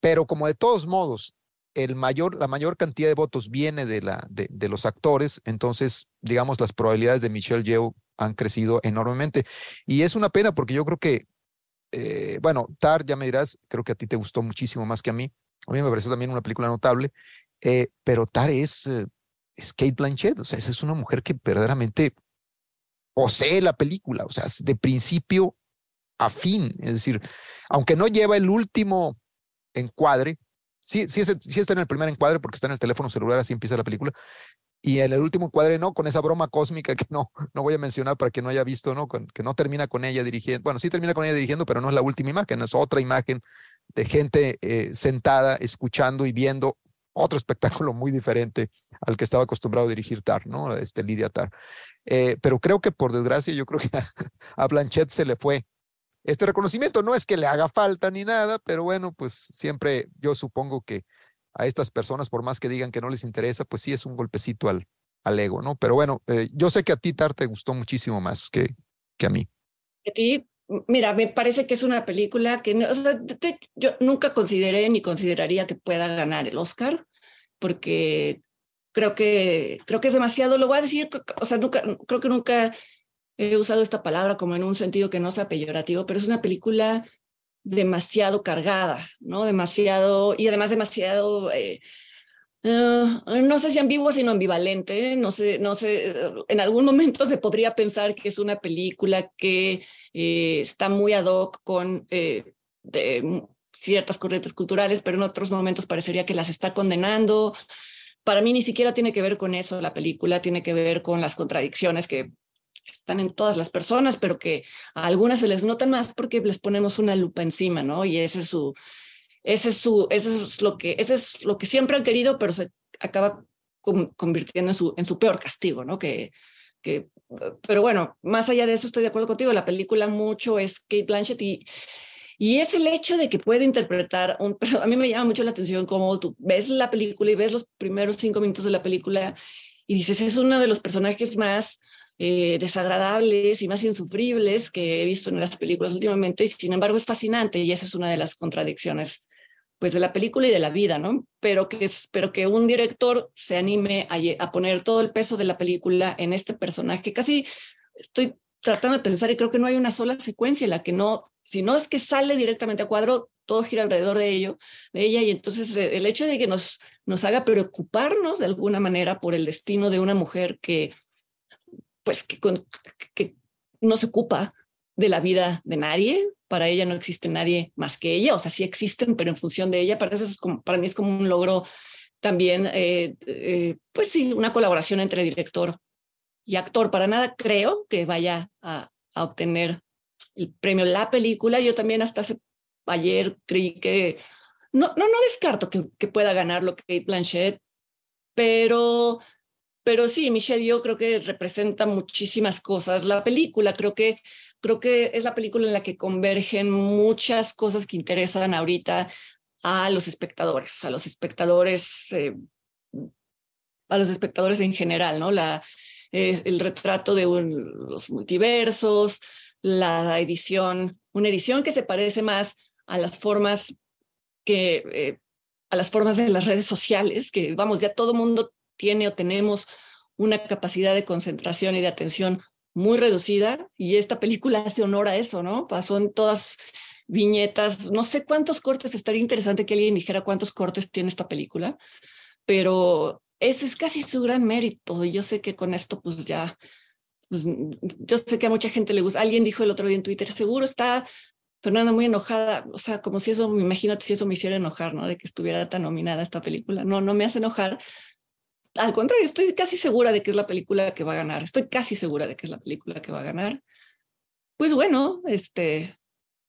pero como de todos modos, el mayor, la mayor cantidad de votos viene de, la, de, de los actores, entonces, digamos, las probabilidades de Michelle Yeoh han crecido enormemente. Y es una pena porque yo creo que, eh, bueno, Tar, ya me dirás, creo que a ti te gustó muchísimo más que a mí. A mí me pareció también una película notable, eh, pero Tar es, eh, es Kate Blanchett, o sea, esa es una mujer que verdaderamente posee la película, o sea, de principio a fin, es decir, aunque no lleva el último encuadre, sí, sí, sí está en el primer encuadre porque está en el teléfono celular, así empieza la película, y en el último encuadre, ¿no? Con esa broma cósmica que no, no voy a mencionar para que no haya visto, ¿no? que no termina con ella dirigiendo. Bueno, sí termina con ella dirigiendo, pero no es la última imagen, es otra imagen de gente eh, sentada, escuchando y viendo otro espectáculo muy diferente al que estaba acostumbrado a dirigir Tar, ¿no? Este Lidia Tar. Eh, pero creo que por desgracia, yo creo que a, Blanchett se le fue este reconocimiento. No es que le haga falta ni nada, pero bueno, pues siempre yo supongo que a estas personas, por más que digan que no les interesa, pues sí es un golpecito al, al ego, ¿no? Pero bueno, eh, yo sé que a ti, Tar, te gustó muchísimo más que, que a mí. A ti, Mira, me parece que es una película que yo nunca consideré ni consideraría que pueda ganar el Oscar, porque creo que, creo que es demasiado, lo voy a decir, o sea, nunca, creo que nunca he usado esta palabra como en un sentido que no sea peyorativo, pero es una película demasiado cargada, ¿no? Demasiado, y además demasiado... Eh, Ah, no sé si ambigua, sino ambivalente. No sé, no sé. En algún momento se podría pensar que es una película que eh, está muy ad hoc con eh, ciertas corrientes culturales, pero en otros momentos parecería que las está condenando. Para mí ni siquiera tiene que ver con eso la película, tiene que ver con las contradicciones que están en todas las personas, pero que a algunas se les notan más porque les ponemos una lupa encima, ¿no? Y ese es su, ese es, su, eso es, lo, que, ese es lo que siempre han querido, pero se acaba convirtiendo en su, en su peor castigo, ¿no? Que, que, pero bueno, más allá de eso estoy de acuerdo contigo, la película mucho es Kate Blanchett y, y es el hecho de que puede interpretar un (laughs) a mí me llama mucho la atención cómo tú ves la película y ves los primeros cinco minutos de la película y dices, es uno de los personajes más eh, desagradables y más insufribles que he visto en las películas últimamente y sin embargo es fascinante y esa es una de las contradicciones pues de la película y de la vida, ¿no? Pero que, pero que un director se anime a, poner todo el peso de la película en este personaje. Casi estoy tratando de pensar y creo que no hay una sola secuencia en la que no, si no es que sale directamente a cuadro, todo gira alrededor de ello, de ella, y entonces eh, el hecho de que nos, nos haga preocuparnos de alguna manera por el destino de una mujer que, pues, que, que no se ocupa de la vida de nadie, para ella no existe nadie más que ella, o sea, sí existen, pero en función de ella, para, eso es como, para mí es como un logro también, eh, eh, pues sí, una colaboración entre director y actor. Para nada creo que vaya a, obtener el premio la película. Yo también hasta ayer creí que, no, no, no descarto que, que pueda ganar lo que Blanchett, pero pero sí, Michelle, yo creo que representa muchísimas cosas. La película creo que creo que es la película en la que convergen muchas cosas que interesan ahorita a los espectadores, a los espectadores, eh, a los espectadores en general, ¿no? La, eh, el retrato de los multiversos, la edición, una edición que se parece más a las formas que eh, a las formas de las redes sociales, que vamos, ya todo mundo tiene o tenemos una capacidad de concentración y de atención muy reducida y esta película hace honor a eso, ¿no? Pasó en todas viñetas, no sé cuántos cortes, estaría interesante que alguien dijera cuántos cortes tiene esta película, pero ese es casi su gran mérito y yo sé que con esto pues ya, pues, yo sé que a mucha gente le gusta, alguien dijo el otro día en Twitter, seguro está Fernanda muy enojada, o sea, como si eso, imagínate si eso me hiciera enojar, ¿no? De que estuviera tan nominada esta película. No, no me hace enojar, al contrario, estoy casi segura de que es la película que va a ganar. Estoy casi segura de que es la película que va a ganar. Pues bueno, este,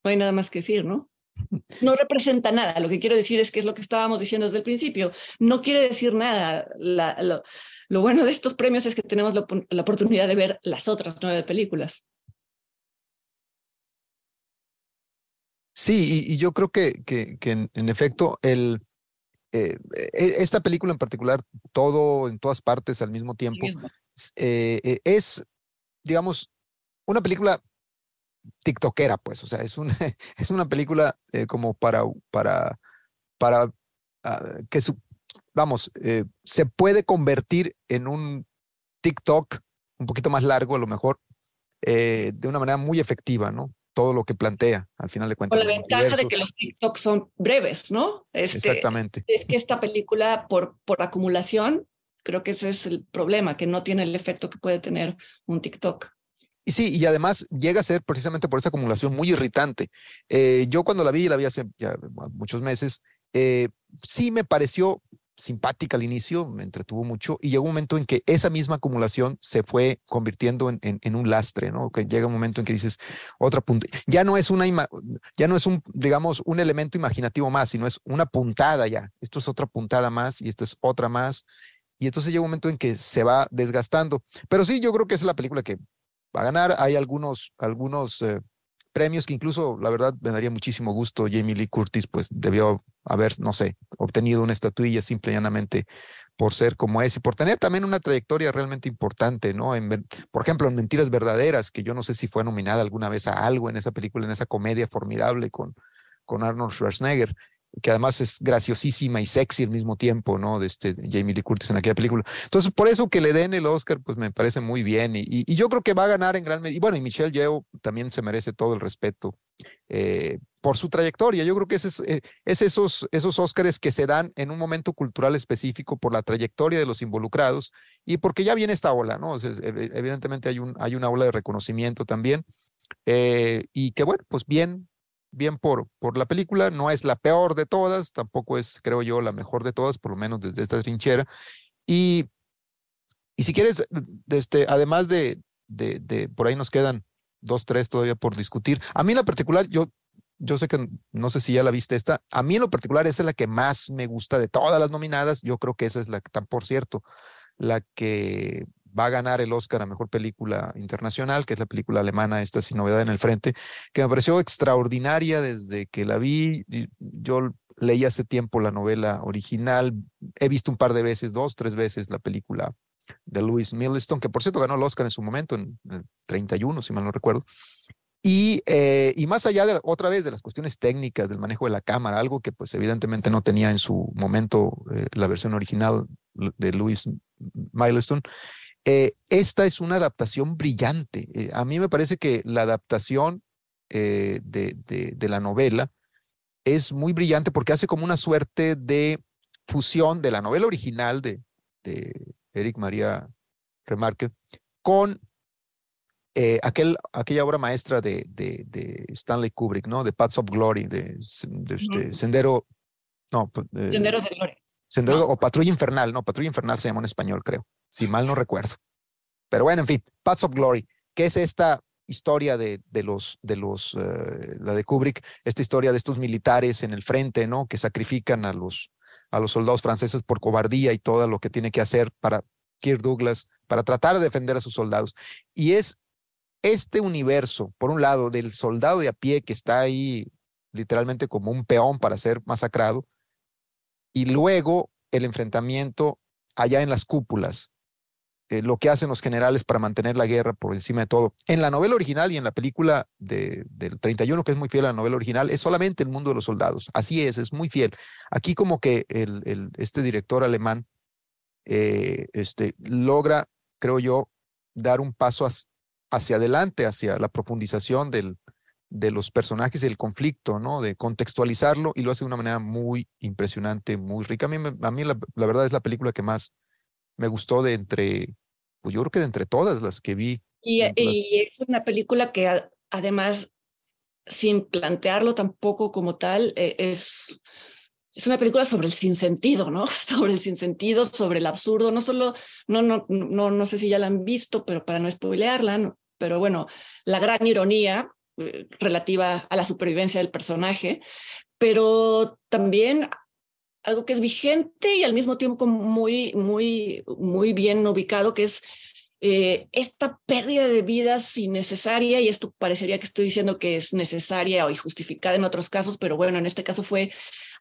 no hay nada más que decir, ¿no? (laughs) no representa nada. Lo que quiero decir es que es lo que estábamos diciendo desde el principio. No quiere decir nada. lo, bueno de estos premios es que tenemos la, oportunidad de ver las otras nueve películas. Sí, y, yo creo que, que, en, efecto el, eh, e, esta película en particular, todo en todas partes al mismo tiempo, eh, eh, es, digamos, una película tiktokera, pues, o sea, es una, (laughs) es una película como para, para, para ah, que su, vamos, se puede convertir en un TikTok un poquito más largo, a lo mejor, de una manera muy efectiva, ¿no? Todo lo que plantea, al final de cuentas. Con la ventaja de que los TikToks son breves, ¿no? Este, Exactamente. Es que esta película, por, por acumulación, creo que ese es el problema, que no tiene el efecto que puede tener un TikTok. Y sí, y además llega a ser precisamente por esa acumulación muy irritante. Eh, yo cuando la vi, la vi hace ya muchos meses, eh, sí me pareció simpática al inicio, me entretuvo mucho y llegó un momento en que esa misma acumulación se fue convirtiendo en, un lastre, ¿no? Que llega un momento en que dices otra punta, ya no es una, ya no es un, digamos, un elemento imaginativo más, sino es una puntada ya. Esto es otra puntada más y esta es otra más. Y entonces llega un momento en que se va desgastando. Pero sí, yo creo que es la película que va a ganar. Hay algunos, algunos eh, premios que incluso, la verdad, me daría muchísimo gusto. Jamie Lee Curtis, pues debió haber, no sé, obtenido una estatuilla simple y llanamente por ser como es y por tener también una trayectoria realmente importante, ¿no? Por ejemplo, en Mentiras Verdaderas, que yo no sé si fue nominada alguna vez a algo en esa película, en esa comedia formidable con, con Arnold Schwarzenegger que además es graciosísima y sexy al mismo tiempo, ¿no? De este Jamie Lee Curtis en aquella película. Entonces, por eso que le den el Oscar, pues me parece muy bien. Y, y, yo creo que va a ganar en gran medida. Y bueno, y Michelle Yeoh también se merece todo el respeto eh, por su trayectoria. Yo creo que es, eh, es esos, esos Oscars que se dan en un momento cultural específico por la trayectoria de los involucrados y porque ya viene esta ola, ¿no? evidentemente hay, un, hay una ola de reconocimiento también. Eh, y que bueno, pues bien, bien por, por la película, no es la peor de todas, tampoco es, creo yo, la mejor de todas, por lo menos desde esta trinchera. Y, y si quieres, este, además de, de, de, por ahí nos quedan dos, tres todavía por discutir. A mí en lo particular, yo, yo sé que no sé si ya la viste esta, a mí en lo particular esa es la que más me gusta de todas las nominadas, yo creo que esa es la que, por cierto, la que va a ganar el Oscar a Mejor Película Internacional, que es la película alemana esta Sin Novedad en el Frente, que me pareció extraordinaria desde que la vi. Yo leí hace tiempo la novela original, he visto un par de veces, dos, tres veces la película de Louis Milestone, que por cierto ganó el Oscar en su momento, en el 31, si mal no recuerdo. Y, eh, y más allá de otra vez de las cuestiones técnicas del manejo de la cámara, algo que pues evidentemente no tenía en su momento eh, la versión original de Louis Milestone, eh, esta es una adaptación brillante. A mí me parece que la adaptación de, de, la novela es muy brillante porque hace como una suerte de fusión de la novela original de, de Eric María Remarque con aquel, aquella obra maestra de, de, Stanley Kubrick, ¿no? De Paths of Glory, de, este, Sendero, no, pues, Sendero de Gloria. Sendero o Patrulla Infernal, no, Patrulla Infernal se llama en español, creo si mal no recuerdo. Pero bueno, en fin, Paths of Glory, que es esta historia de, de los, de los, eh, la de Kubrick, esta historia de estos militares en el frente, ¿no? Que sacrifican a los, a los soldados franceses por cobardía y todo lo que tiene que hacer para Kirk Douglas, para tratar de defender a sus soldados. Y es este universo, por un lado, del soldado de a pie que está ahí literalmente como un peón para ser masacrado, y luego el enfrentamiento allá en las cúpulas, eh, lo que hacen los generales para mantener la guerra por encima de todo. En la novela original y en la película de, del 31, que es muy fiel a la novela original, es solamente el mundo de los soldados. Así es, es muy fiel. Aquí como que el, este director alemán eh, este, logra, creo yo, dar un paso hacia adelante, hacia la profundización del, de los personajes del conflicto, ¿no? De contextualizarlo y lo hace de una manera muy impresionante, muy rica. A mí, a mí la, la verdad es la película que más me gustó de entre, pues yo creo que de entre todas las que vi. Y, es una película que además, sin plantearlo tampoco como tal, e, es, es una película sobre el sinsentido, ¿no? (laughs) Sobre el sinsentido, sobre el absurdo, no solo, no, no, no, no sé si ya la han visto, pero para no spoilearla, pero bueno, la gran ironía eh, relativa a la supervivencia del personaje, pero también algo que es vigente y al mismo tiempo muy, muy, muy bien ubicado, que es eh, esta pérdida de vidas innecesaria, y esto parecería que estoy diciendo que es necesaria o injustificada en otros casos, pero bueno, en este caso fue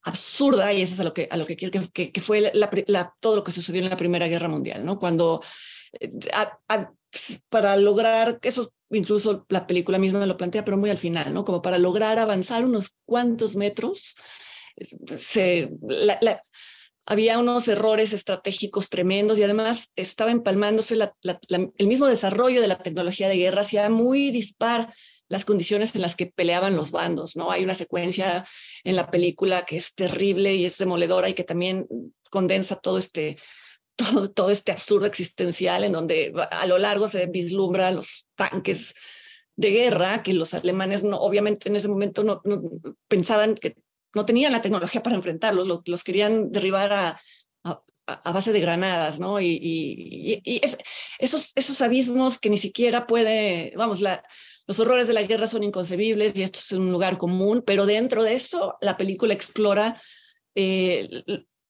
absurda, y eso es a lo que, a lo que quiero que, fue todo lo que sucedió en la Primera Guerra Mundial, ¿no? Cuando eh, para lograr, eso incluso la película misma lo plantea, pero muy al final, ¿no? Como para lograr avanzar unos cuantos metros, se, había unos errores estratégicos tremendos y además estaba empalmándose el mismo desarrollo de la tecnología de guerra, hacía muy dispar las condiciones en las que peleaban los bandos, ¿no? Hay una secuencia en la película que es terrible y es demoledora y que también condensa todo este, (laughs) todo, todo este absurdo existencial en donde a lo largo se vislumbra los tanques de guerra que los alemanes no, obviamente en ese momento no pensaban que no tenían la tecnología para enfrentarlos, los, querían derribar a, a, base de granadas, ¿no? Y, y, esos, esos abismos que ni siquiera puede, vamos, la, los horrores de la guerra son inconcebibles y esto es un lugar común, pero dentro de eso la película explora eh,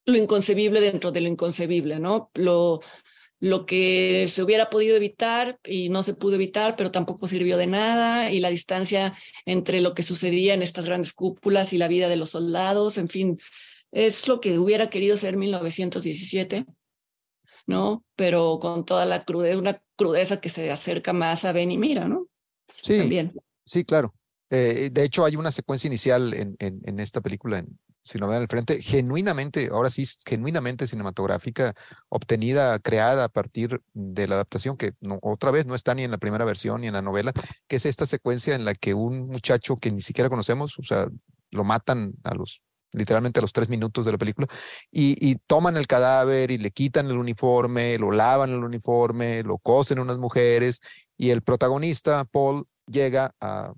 lo inconcebible dentro de lo inconcebible, ¿no? Lo, lo que se hubiera podido evitar y no se pudo evitar, pero tampoco sirvió de nada, y la distancia entre lo que sucedía en estas grandes cúpulas y la vida de los soldados, en fin, es lo que hubiera querido ser 1917, ¿no? Pero con toda la crudeza, una crudeza que se acerca más a Ben y Mira, ¿no? Sí, También. sí, claro. Eh, de hecho, hay una secuencia inicial en, en, en esta película, en, si lo ven al frente, genuinamente, ahora sí, genuinamente cinematográfica, obtenida, creada a partir de la adaptación, que no, otra vez no está ni en la primera versión ni en la novela, que es esta secuencia en la que un muchacho que ni siquiera conocemos, o sea, lo matan a los literalmente a los tres minutos de la película, y, toman el cadáver y le quitan el uniforme, lo lavan el uniforme, lo cosen unas mujeres, y el protagonista, Paul, llega a,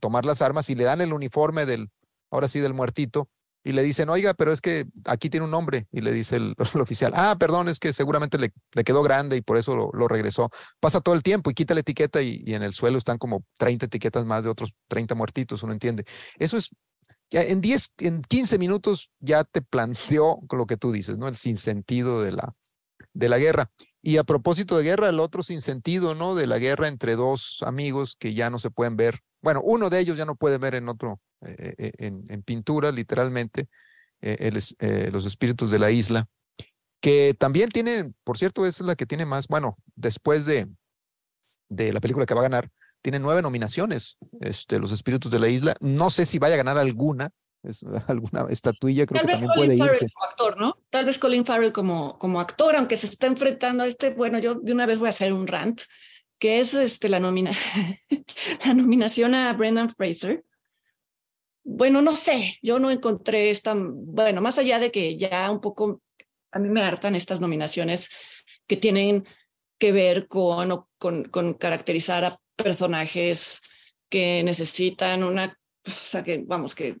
tomar las armas y le dan el uniforme del, ahora sí del muertito, y le dicen, oiga, pero es que aquí tiene un nombre, y le dice (laughs) el, oficial, ah, perdón, es que seguramente le, le quedó grande y por eso lo, regresó. Pasa todo el tiempo y quita la etiqueta y, en el suelo están como 30 etiquetas más de otros 30 muertitos, uno entiende. Eso es, ya en 10, en 15 minutos ya te planteó lo que tú dices, ¿no? El sinsentido de la, de la guerra. Y a propósito de guerra, el otro sinsentido, ¿no? De la guerra entre dos amigos que ya no se pueden ver. Bueno, uno de ellos ya no puede ver en otro, eh, eh, en, pintura, literalmente, eh, los espíritus de la isla, que también tienen, por cierto, es la que tiene más, bueno, después de, de la película que va a ganar, tiene nueve nominaciones, este, los espíritus de la isla. No sé si vaya a ganar alguna, es (laughs) alguna estatuilla creo que también puede irse. Como actor, ¿no? Tal vez Colin Farrell como, como actor, aunque se está enfrentando a este, bueno, yo de una vez voy a hacer un rant, que es este, la, nomina (laughs) la nominación a Brendan Fraser bueno, no sé, yo no encontré esta, bueno, más allá de que ya un poco, a mí me hartan estas nominaciones que tienen que ver con, con, con caracterizar a personajes que necesitan una, o sea, que vamos, que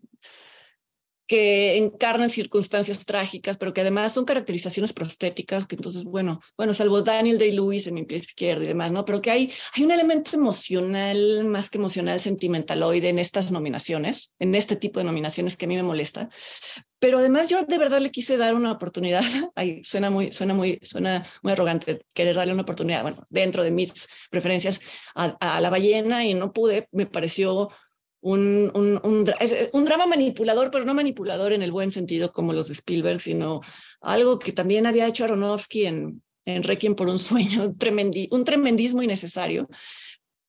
que encarnan circunstancias trágicas, pero que además son caracterizaciones prostéticas, que entonces, bueno, bueno, salvo Daniel Day-Lewis en mi pie izquierdo y demás, ¿no? Pero que hay, hay un elemento emocional, más que emocional, sentimentaloide en estas nominaciones, en este tipo de nominaciones que a mí me molesta. Pero además yo de verdad le quise dar una oportunidad, (laughs) Ay, suena muy, suena muy, suena muy arrogante querer darle una oportunidad, bueno, dentro de mis preferencias a, a la ballena y no pude, me pareció un, un, un, drama manipulador, pero no manipulador en el buen sentido como los de Spielberg, sino algo que también había hecho Aronofsky en, en Requiem por un sueño, (laughs) un tremendismo innecesario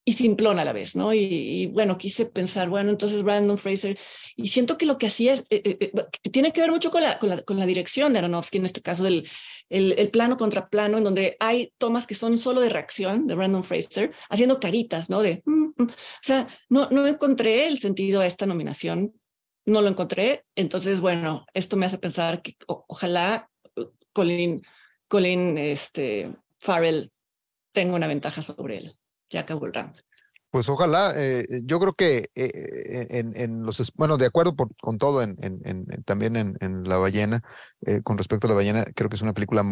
y simplón a la vez, ¿no? Y, bueno, quise pensar, bueno, entonces Brandon Fraser, y siento que lo que hacía es, eh, eh, eh, tiene que ver mucho con la, con la, con, la, dirección de Aronofsky, en este caso del el, el, plano contra plano, en donde hay tomas que son solo de reacción de Brandon Fraser, haciendo caritas, ¿no? De, mm, mm". o sea, no, no encontré el sentido a esta nominación, no lo encontré, entonces, bueno, esto me hace pensar que ojalá Colin, Colin este, Farrell tenga una ventaja sobre él ya acabó el round. Pues ojalá, eh, yo creo que eh, en, en, los, bueno, de acuerdo con todo, en, también en, La Ballena, eh, con respecto a La Ballena, creo que es una película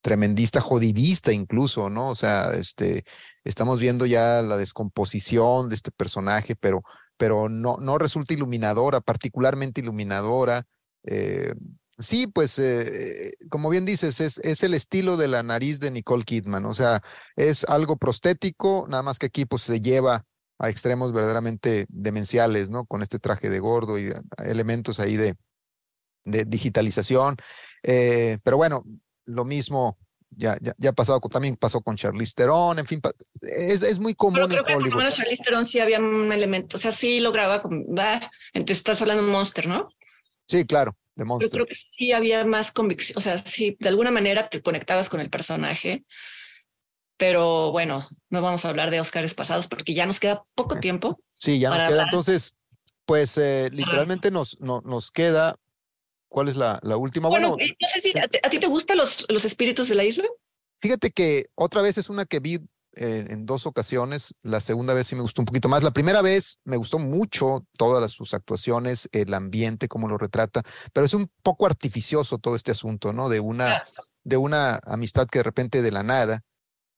tremendista, jodidista incluso, ¿no? O sea, este, estamos viendo ya la descomposición de este personaje, pero, pero no, no resulta iluminadora, particularmente iluminadora. Eh, sí, pues, eh, como bien dices, es, es, el estilo de la nariz de Nicole Kidman, o sea, es algo prostético, nada más que aquí pues se lleva a extremos verdaderamente demenciales, ¿no? Con este traje de gordo y elementos ahí de, de digitalización. Eh, pero bueno, lo mismo ya, ya, ya ha pasado, también pasó con Charlize Theron, en fin, es, es muy común creo en Hollywood. Por lo menos Charlize Theron sí había un elemento, o sea, sí lograba, como, entonces estás hablando de Monster, ¿no? Sí, claro, de Monster. Yo creo que sí había más convicción, o sea, sí, de alguna manera te conectabas con el personaje, pero bueno, no vamos a hablar de Oscars pasados porque ya nos queda poco tiempo. Sí, ya nos queda, hablar. entonces, pues eh, literalmente nos, no, nos queda ¿Cuál es la, la última? Bueno, bueno, no sé si a, a, ti te gustan los, los espíritus de la isla. Fíjate que otra vez es una que vi en dos ocasiones. La segunda vez sí me gustó un poquito más. La primera vez me gustó mucho todas las, sus actuaciones, el ambiente, cómo lo retrata, pero es un poco artificioso todo este asunto, ¿no? De una, de una amistad que de repente de la nada.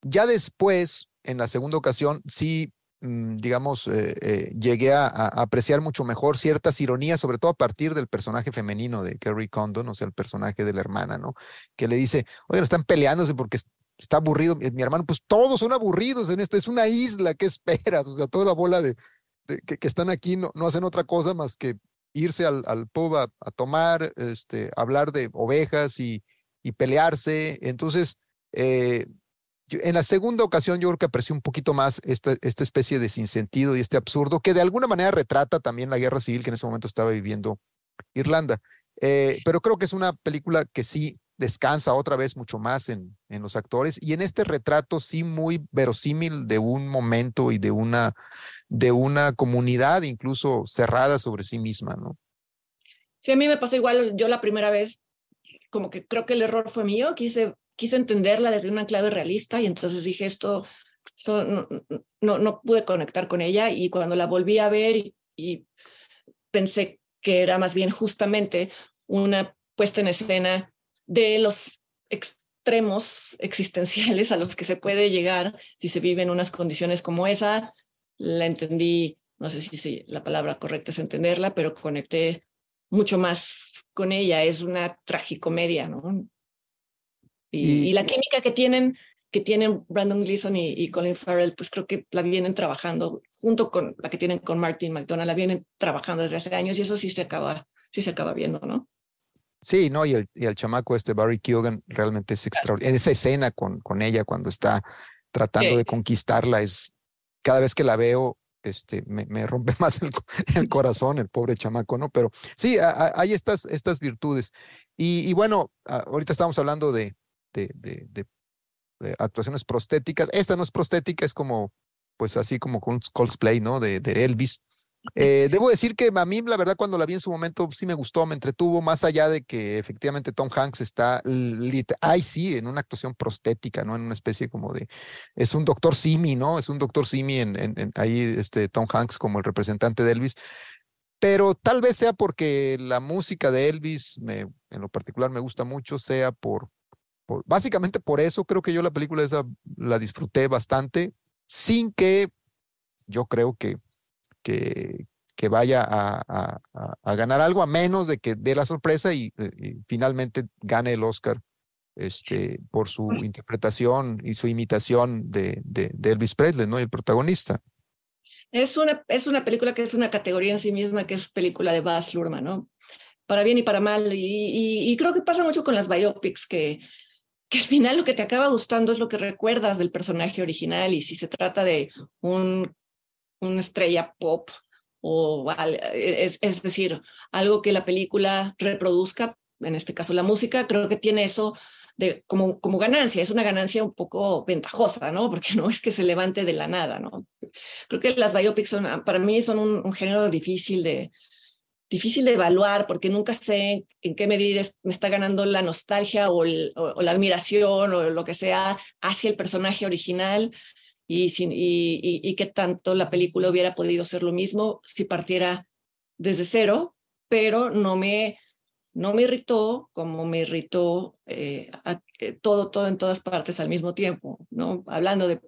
Ya después, en la segunda ocasión, sí Mm, digamos, eh, eh, llegué a, apreciar mucho mejor ciertas ironías, sobre todo a partir del personaje femenino de Kerry Condon, o sea, el personaje de la hermana, ¿no? Que le dice, oye, están peleándose porque está aburrido mi, mi hermano, pues todos son aburridos en esto, es una isla, ¿qué esperas? O sea, toda la bola de, de que, que, están aquí no, no, hacen otra cosa más que irse al, al pub a, a, tomar, este, hablar de ovejas y, y pelearse. Entonces, eh, en la segunda ocasión yo creo que aprecié un poquito más esta, esta especie de sinsentido y este absurdo que de alguna manera retrata también la guerra civil que en ese momento estaba viviendo Irlanda. Eh, pero creo que es una película que sí descansa otra vez mucho más en, en los actores. Y en este retrato sí muy verosímil de un momento y de una, de una comunidad incluso cerrada sobre sí misma, ¿no? Sí, a mí me pasó igual, yo la primera vez como que creo que el error fue mío, quise quise entenderla desde una clave realista y entonces dije esto, esto no, no, no, pude conectar con ella y cuando la volví a ver y, y, pensé que era más bien justamente una puesta en escena de los extremos existenciales a los que se puede llegar si se vive en unas condiciones como esa, la entendí, no sé si, si la palabra correcta es entenderla, pero conecté mucho más con ella, es una tragicomedia, ¿no? Y, y, la química que tienen, que tienen Brandon Gleason y, y, Colin Farrell, pues creo que la vienen trabajando junto con la que tienen con Martin McDonald, la vienen trabajando desde hace años y eso sí se acaba, sí se acaba viendo, ¿no? Sí, no, y el, y el chamaco este Barry Keoghan realmente es extraordinario. En esa escena con, con ella cuando está tratando sí. de conquistarla, es cada vez que la veo, este, me, me rompe (laughs) más el, el, corazón, el pobre chamaco, ¿no? Pero sí, a, a, hay estas, estas virtudes. Y, y bueno, ahorita estamos hablando de, de, de, de, de, actuaciones prostéticas. Esta no es prostética, es como, pues así como con cosplay, ¿no? De, de Elvis. Eh, debo decir que a mí, la verdad, cuando la vi en su momento, sí me gustó, me entretuvo, más allá de que efectivamente Tom Hanks está, ay, sí, en una actuación prostética, ¿no? En una especie como de, es un doctor Simi, ¿no? Es un doctor Simi en, en, en ahí, este Tom Hanks como el representante de Elvis. Pero tal vez sea porque la música de Elvis, me, en lo particular, me gusta mucho, sea por, por, básicamente por eso creo que yo la película esa la disfruté bastante, sin que yo creo que, que, vaya a, a, a, ganar algo, a menos de que dé la sorpresa y, finalmente gane el Oscar este, por su interpretación y su imitación de, de, de Elvis Presley, ¿no? El protagonista. Es una, es una película que es una categoría en sí misma, que es película de Baz Luhrmann, ¿no? Para bien y para mal. Y, y, y creo que pasa mucho con las biopics, que que al final lo que te acaba gustando es lo que recuerdas del personaje original y si se trata de un, una estrella pop o es, es decir, algo que la película reproduzca, en este caso la música, creo que tiene eso de, como, como ganancia, es una ganancia un poco ventajosa, ¿no? Porque no es que se levante de la nada, ¿no? Creo que las biopics son, para mí son un, un género difícil de, difícil de evaluar porque nunca sé en qué medida me está ganando la nostalgia o, el, o, o, la admiración o lo que sea hacia el personaje original y, sin, y, y, y qué tanto la película hubiera podido ser lo mismo si partiera desde cero, pero no me, no me irritó como me irritó eh, todo, todo en todas partes al mismo tiempo, ¿no? Hablando de,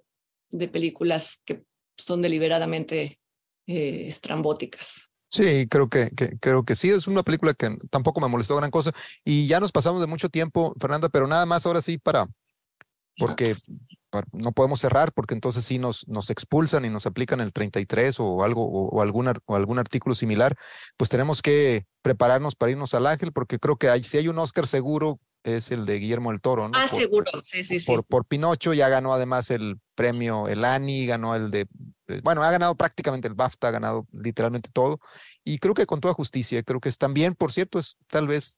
de películas que son deliberadamente estrambóticas. Sí, creo que, creo que sí, es una película que tampoco me molestó gran cosa. Y ya nos pasamos de mucho tiempo, Fernanda, pero nada más ahora sí para, porque no podemos cerrar, porque entonces sí nos, nos expulsan y nos aplican el 33 o algo, o, algún, o algún artículo similar, pues tenemos que prepararnos para irnos al Ángel, porque creo que hay, si hay un Oscar seguro, es el de Guillermo del Toro, ¿no? Ah, seguro, sí, sí, sí. Por, por Pinocho ya ganó además el premio, el Annie, ganó el de eh, bueno, ha ganado prácticamente el BAFTA, ha ganado literalmente todo. Y creo que con toda justicia, creo que es también, por cierto, es tal vez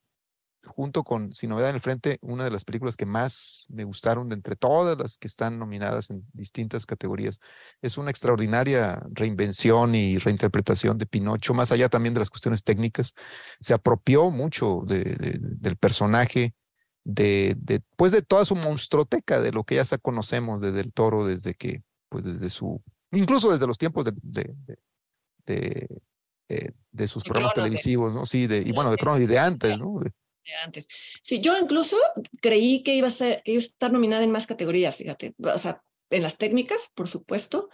junto con Sin Novedad en el Frente, una de las películas que más me gustaron de entre todas las que están nominadas en distintas categorías. Es una extraordinaria reinvención y reinterpretación de Pinocho, más allá también de las cuestiones técnicas. Se apropió mucho del personaje, de, de, pues de toda su monstruoteca, de lo que ya conocemos desde el toro, desde que, pues desde su incluso desde los tiempos de, de, de, de eh, sus programas televisivos, ¿no? Sí, de, y bueno, de Cronos y de antes, ¿no? Antes. Sí, yo incluso creí que iba a ser, que iba a estar nominada en más categorías, fíjate, o sea, en las técnicas, por supuesto,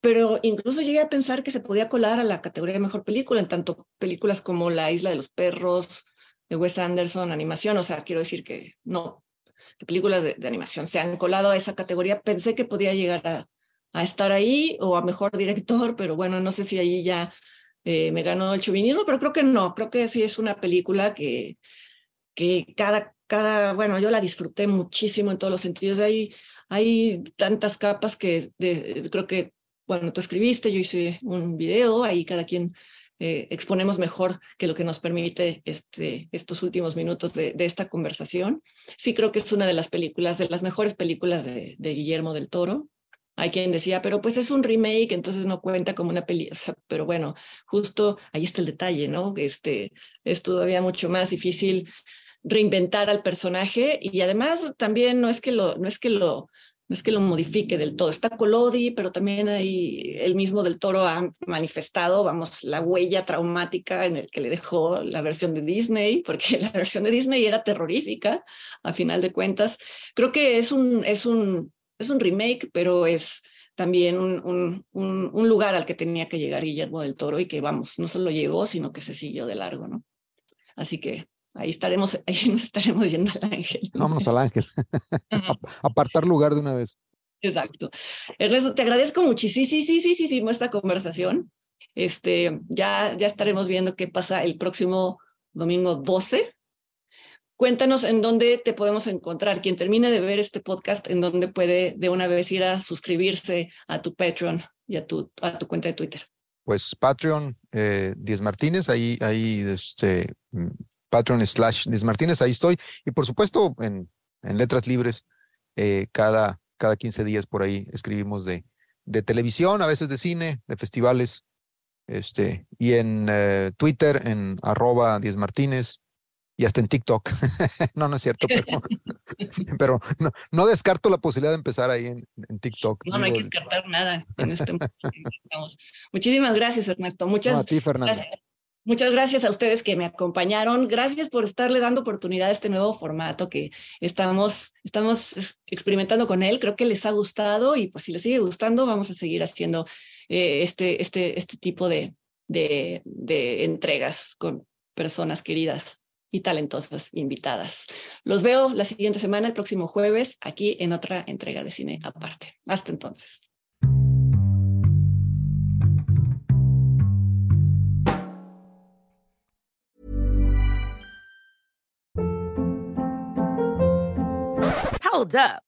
pero incluso llegué a pensar que se podía colar a la categoría de mejor película, en tanto películas como La Isla de los Perros, de Wes Anderson, animación, o sea, quiero decir que no, que películas de, de animación se han colado a esa categoría, pensé que podía llegar a, a estar ahí o a mejor director, pero bueno, no sé si allí ya eh, me ganó el chauvinismo, pero creo que no, creo que sí es una película que, que cada, cada, bueno, yo la disfruté muchísimo en todos los sentidos. Hay, hay tantas capas que creo que, bueno, tú escribiste, yo hice un video, ahí cada quien eh, exponemos mejor que lo que nos permite este, estos últimos minutos de, esta conversación. Sí creo que es una de las películas, de las mejores películas de Guillermo del Toro. Hay quien decía, pero pues es un remake, entonces no cuenta como una peli. pero bueno, justo ahí está el detalle, ¿no? Este, es todavía mucho más difícil reinventar al personaje y además también no es que lo, no es que lo, no es que lo modifique del todo. Está Colodi, pero también ahí el mismo del Toro ha manifestado, vamos, la huella traumática en el que le dejó la versión de Disney, porque (laughs) la versión de Disney era terrorífica, a final de cuentas. Creo que es un, es un, es un remake, pero es también un, un, un, lugar al que tenía que llegar Guillermo del Toro y que, vamos, no solo llegó, sino que se siguió de largo, ¿no? Así que ahí estaremos, (laughs) ahí nos estaremos yendo al ángel. Vámonos al ángel. (laughs) Apartar lugar de una vez. Exacto. Ernesto, te agradezco muchísimo, sí, sí, sí, sí, sí, esta conversación. Este, ya, ya estaremos viendo qué pasa el próximo domingo 12 Cuéntanos en dónde te podemos encontrar. Quien termine de ver este podcast, en dónde puede de una vez ir a suscribirse a tu Patreon y a tu, a tu cuenta de Twitter. Pues Patreon, eh, Diez Martínez, ahí, ahí, este, mm, Patreon slash Diez Martínez, ahí estoy. Y por supuesto, en, en letras libres, eh, cada, cada 15 días por ahí escribimos de, de televisión, a veces de cine, de festivales. Este, y en eh, Twitter, en arroba Diez Martínez, y hasta en TikTok. (laughs) no, no es cierto, pero, (laughs) pero no, no, descarto la posibilidad de empezar ahí en, en TikTok. No, no hay que descartar nada en este Muchísimas gracias, Ernesto. Muchas a ti, Fernando. Gracias. Muchas gracias a ustedes que me acompañaron. Gracias por estarle dando oportunidad a este nuevo formato que estamos, estamos experimentando con él. Creo que les ha gustado y pues si les sigue gustando, vamos a seguir haciendo eh, este, este, este tipo de, de, de entregas con personas queridas y talentosas invitadas. Los veo la siguiente semana, el próximo jueves, aquí en otra entrega de cine aparte. Hasta entonces. Hold up.